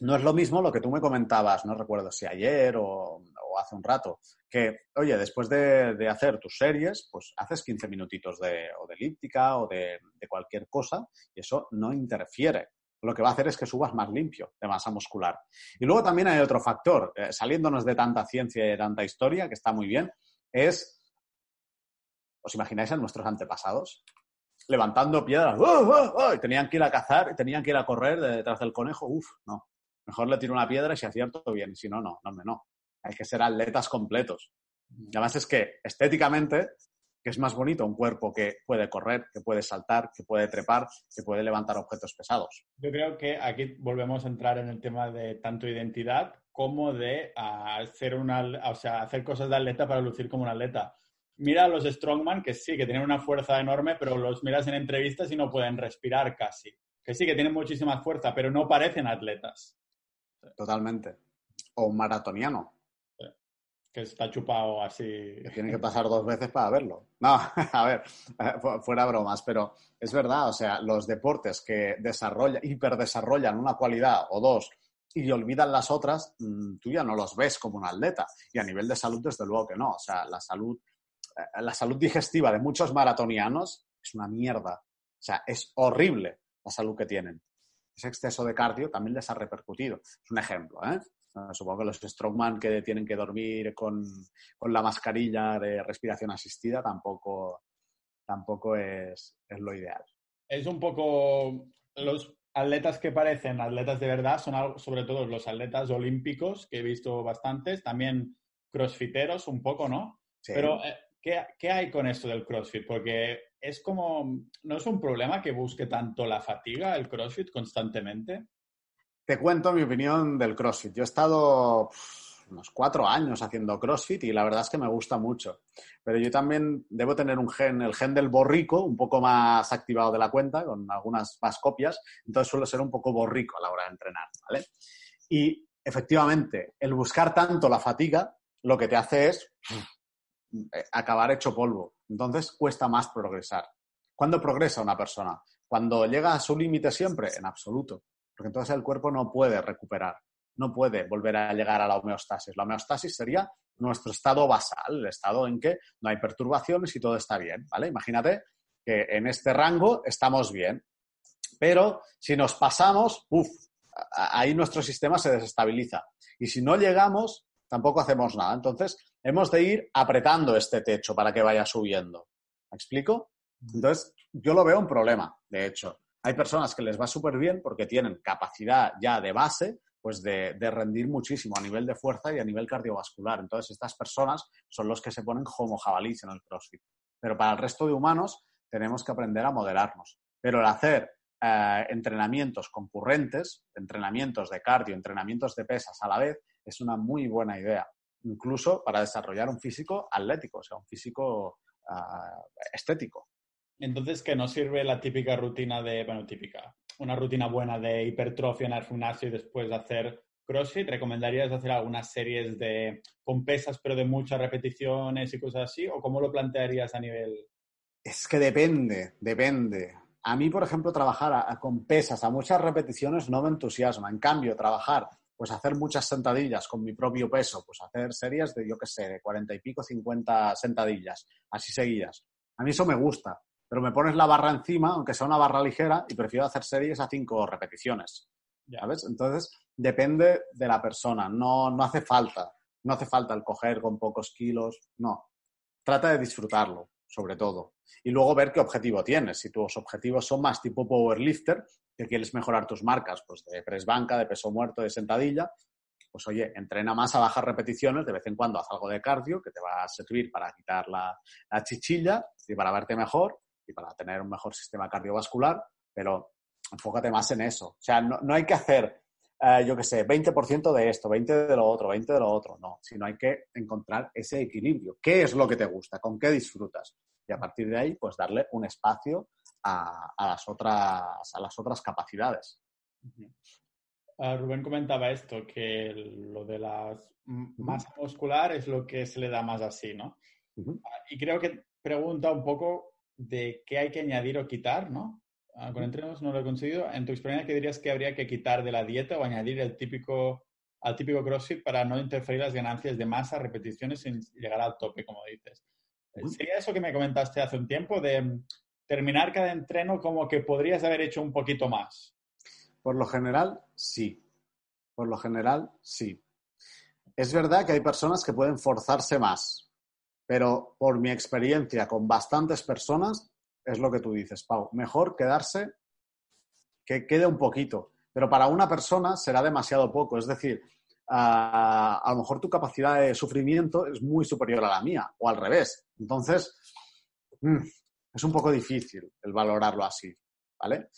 No es lo mismo lo que tú me comentabas, no recuerdo si ayer o, hace un rato, que, oye, después de, hacer tus series, pues haces 15 minutitos de, o de elíptica o de, cualquier cosa y eso no interfiere. Lo que va a hacer es que subas más limpio de masa muscular. Y luego también hay otro factor, eh, saliéndonos de tanta ciencia y de tanta historia, que está muy bien, es, ¿os imagináis a nuestros antepasados? Levantando piedras, ¡oh, oh, oh! y tenían que ir a cazar, y tenían que ir a correr detrás del conejo, uf, no, Mejor le tiro una piedra y si acierto, bien. Si no, no, no, no. Hay que ser atletas completos. Y además es que estéticamente, que es más bonito un cuerpo que puede correr, que puede saltar, que puede trepar, que puede levantar objetos pesados. Yo creo que aquí volvemos a entrar en el tema de tanto identidad como de ah, hacer, una, o sea, hacer cosas de atleta para lucir como un atleta. Mira a los strongman que sí, que tienen una fuerza enorme, pero los miras en entrevistas y no pueden respirar casi. Que sí, que tienen muchísima fuerza, pero no parecen atletas. Totalmente. O un maratoniano. Está chupado así. Que tiene que pasar dos veces para verlo. No, a ver, fuera bromas, pero es verdad, o sea, los deportes que desarrollan, hiperdesarrollan una cualidad o dos y olvidan las otras, mm, tú ya no los ves como un atleta. Y a nivel de salud, desde luego que no. O sea, la salud, eh, la salud digestiva de muchos maratonianos es una mierda. O sea, es horrible la salud que tienen ese exceso de cardio también les ha repercutido. Es un ejemplo, ¿eh? Supongo que los strongman que tienen que dormir con, la mascarilla de respiración asistida tampoco, tampoco es, es lo ideal. Es un poco los atletas que parecen atletas de verdad son sobre todo los atletas olímpicos, que he visto bastantes, también crossfiteros un poco, ¿no? Pero, eh, ¿qué, ¿qué, hay con esto del crossfit? Porque es como, ¿no es un problema que busque tanto la fatiga el CrossFit constantemente? Te cuento mi opinión del CrossFit. Yo he estado unos cuatro años haciendo CrossFit y la verdad es que me gusta mucho. Pero yo también debo tener un gen, el gen del borrico, un poco más activado de la cuenta, con algunas más copias. Entonces suelo ser un poco borrico a la hora de entrenar, ¿vale? Y efectivamente, el buscar tanto la fatiga, lo que te hace es eh, acabar hecho polvo. Entonces cuesta más progresar. ¿Cuándo progresa una persona? Cuando llega a su límite siempre, en absoluto. Porque entonces el cuerpo no puede recuperar, no puede volver a llegar a la homeostasis. La homeostasis sería nuestro estado basal, el estado en que no hay perturbaciones y todo está bien, ¿vale? Imagínate que en este rango estamos bien, pero si nos pasamos, uff, ahí nuestro sistema se desestabiliza. Y si no llegamos, tampoco hacemos nada. Entonces, hemos de ir apretando este techo para que vaya subiendo. ¿Me explico? Entonces, yo lo veo un problema, de hecho. Hay personas que les va súper bien porque tienen capacidad ya de base, pues de, rendir muchísimo a nivel de fuerza y a nivel cardiovascular. Entonces, estas personas son los que se ponen como jabalís en el CrossFit. Pero para el resto de humanos tenemos que aprender a moderarnos. Pero el hacer eh, entrenamientos concurrentes, entrenamientos de cardio, entrenamientos de pesas a la vez, es una muy buena idea incluso para desarrollar un físico atlético, o sea, un físico ah, estético. Entonces, ¿qué no sirve la típica rutina de, bueno, típica, una rutina buena de hipertrofia en el gimnasio y después de hacer CrossFit? ¿Recomendarías hacer algunas series de con pesas pero de muchas repeticiones y cosas así? ¿O cómo lo plantearías a nivel...? Es que depende, depende. A mí, por ejemplo, trabajar con pesas a muchas repeticiones no me entusiasma. En cambio, trabajar pues hacer muchas sentadillas con mi propio peso, pues hacer series de, yo qué sé, de cuarenta y pico, cincuenta sentadillas, así seguidas. A mí eso me gusta, pero me pones la barra encima, aunque sea una barra ligera, y prefiero hacer series a cinco repeticiones. ¿Sabes? Entonces, depende de la persona, no, no hace falta, no hace falta el coger con pocos kilos, no. Trata de disfrutarlo, sobre todo. Y luego ver qué objetivo tienes. Si tus objetivos son más tipo powerlifter, que quieres mejorar tus marcas, pues de press banca, de peso muerto, de sentadilla, pues oye, entrena más a bajas repeticiones, de vez en cuando haz algo de cardio que te va a servir para quitar la, chichilla y para verte mejor y para tener un mejor sistema cardiovascular, pero enfócate más en eso. O sea, no, hay que hacer, eh, yo qué sé, 20% de esto, 20% de lo otro, 20% de lo otro, no, sino hay que encontrar ese equilibrio. ¿Qué es lo que te gusta? ¿Con qué disfrutas? y a partir de ahí, pues darle un espacio a, las, otras, a las otras capacidades. Ah, Rubén comentaba esto, que lo de la masa muscular es lo que se le da más así, ¿no? Ah, y creo que pregunta un poco de qué hay que añadir o quitar, ¿no? Ah, con entrenos no lo he conseguido. En tu experiencia, ¿qué dirías que habría que quitar de la dieta o añadir el típico, al típico CrossFit para no interferir las ganancias de masa, repeticiones sin llegar al tope, como dices? ¿Sería eso que me comentaste hace un tiempo de terminar cada entreno como que podrías haber hecho un poquito más? Por lo general, sí. Por lo general, sí. Es verdad que hay personas que pueden forzarse más, pero por mi experiencia con bastantes personas, es lo que tú dices, Pau. Mejor quedarse que quede un poquito, pero para una persona será demasiado poco. Es decir, a, lo mejor tu capacidad de sufrimiento es muy superior a la mía, o al revés. Entonces, mm, es un poco difícil el valorarlo así, ¿vale?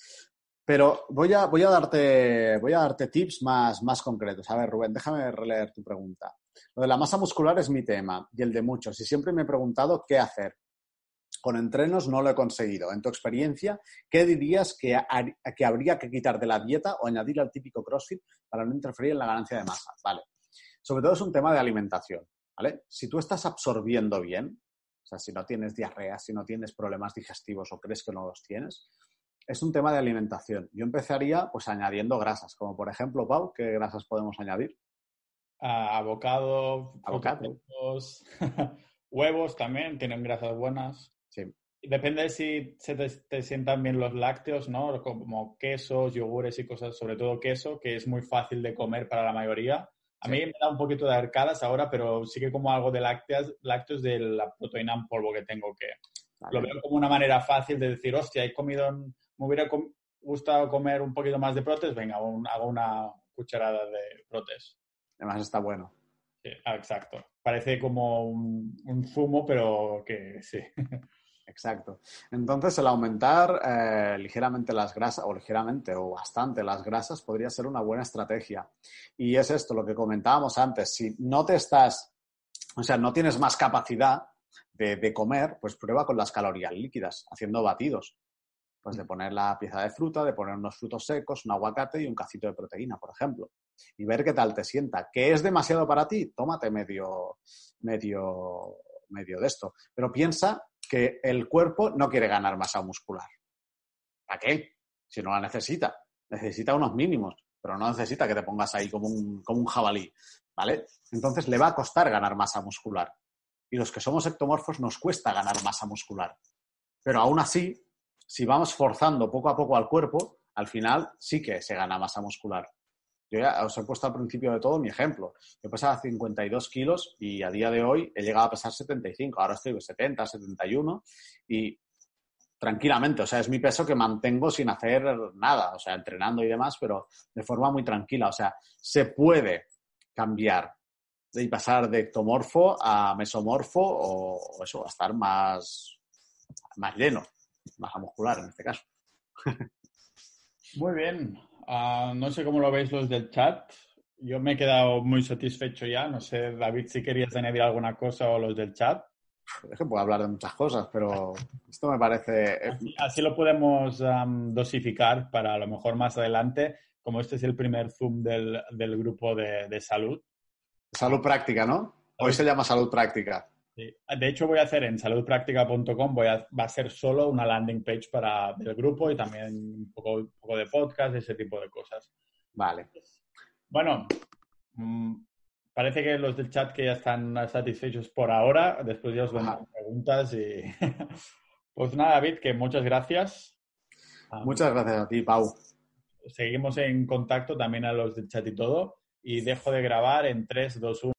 Pero voy a, voy a, darte, voy a darte tips más, más concretos. A ver, Rubén, déjame releer tu pregunta. Lo de la masa muscular es mi tema y el de muchos. Y siempre me he preguntado qué hacer. Con entrenos no lo he conseguido. En tu experiencia, ¿qué dirías que, que habría que quitar de la dieta o añadir al típico CrossFit para no interferir en la ganancia de masa? Vale. Sobre todo es un tema de alimentación. ¿vale? Si tú estás absorbiendo bien, o sea, si no tienes diarrea, si no tienes problemas digestivos o crees que no los tienes, es un tema de alimentación. Yo empezaría pues añadiendo grasas, como por ejemplo, Pau, ¿qué grasas podemos añadir? avocado, huevos también tienen grasas buenas. Sí. Depende de si se te, sientan bien los lácteos, ¿no? Como quesos, yogures y cosas, sobre todo queso, que es muy fácil de comer para la mayoría. A mí me da un poquito de arcadas ahora, pero sí que como algo de lácteos, lácteos de la proteína en polvo que tengo que... Lo veo como una manera fácil de decir, hostia, he comido me hubiera gustado comer un poquito más de protes, venga, hago una cucharada de protes. Además está bueno. Ah, exacto. Parece como un, zumo, pero que sí. Exacto. Entonces, el aumentar eh, ligeramente las grasas, o ligeramente o bastante las grasas, podría ser una buena estrategia. Y es esto, lo que comentábamos antes. Si no te estás, o sea, no tienes más capacidad de, de comer, pues prueba con las calorías líquidas, haciendo batidos pues de poner la pieza de fruta, de poner unos frutos secos, un aguacate y un cacito de proteína, por ejemplo. Y ver qué tal te sienta. ¿Qué es demasiado para ti? Tómate medio, medio, medio de esto. Pero piensa que el cuerpo no quiere ganar masa muscular. ¿Para qué? Si no la necesita. Necesita unos mínimos, pero no necesita que te pongas ahí como un, como un jabalí. ¿Vale? Entonces le va a costar ganar masa muscular. Y los que somos ectomorfos nos cuesta ganar masa muscular. Pero aún así, si vamos forzando poco a poco al cuerpo, al final sí que se gana masa muscular. Yo ya os he puesto al principio de todo mi ejemplo. Yo pesaba 52 kilos y a día de hoy he llegado a pesar 75. Ahora estoy en 70, 71 y tranquilamente. O sea, es mi peso que mantengo sin hacer nada. O sea, entrenando y demás, pero de forma muy tranquila. O sea, se puede cambiar y pasar de ectomorfo a mesomorfo o, eso, a estar más, más lleno masa muscular en este caso. Muy bien. Ah, no sé cómo lo veis los del chat. Yo me he quedado muy satisfecho ya. No sé, David, si querías añadir alguna cosa o los del chat. Es que puedo hablar de muchas cosas, pero esto me parece... Eh, así, lo podemos dosificar para a lo mejor más adelante, como este es el primer Zoom del, grupo de, de salud. Salud práctica, ¿no? Hoy se llama salud práctica. De hecho, voy a hacer en a, va a ser solo una landing page para el grupo y también un poco, poco de podcast, ese tipo de cosas. Vale. Bueno, mm, parece que los del chat que ya están satisfechos por ahora, después ya os vendrán preguntas y... pues nada, David, que muchas gracias. Muchas gracias a ti, Pau. Seguimos en contacto también a los del chat y todo. Y dejo de grabar en 3, 2, 1.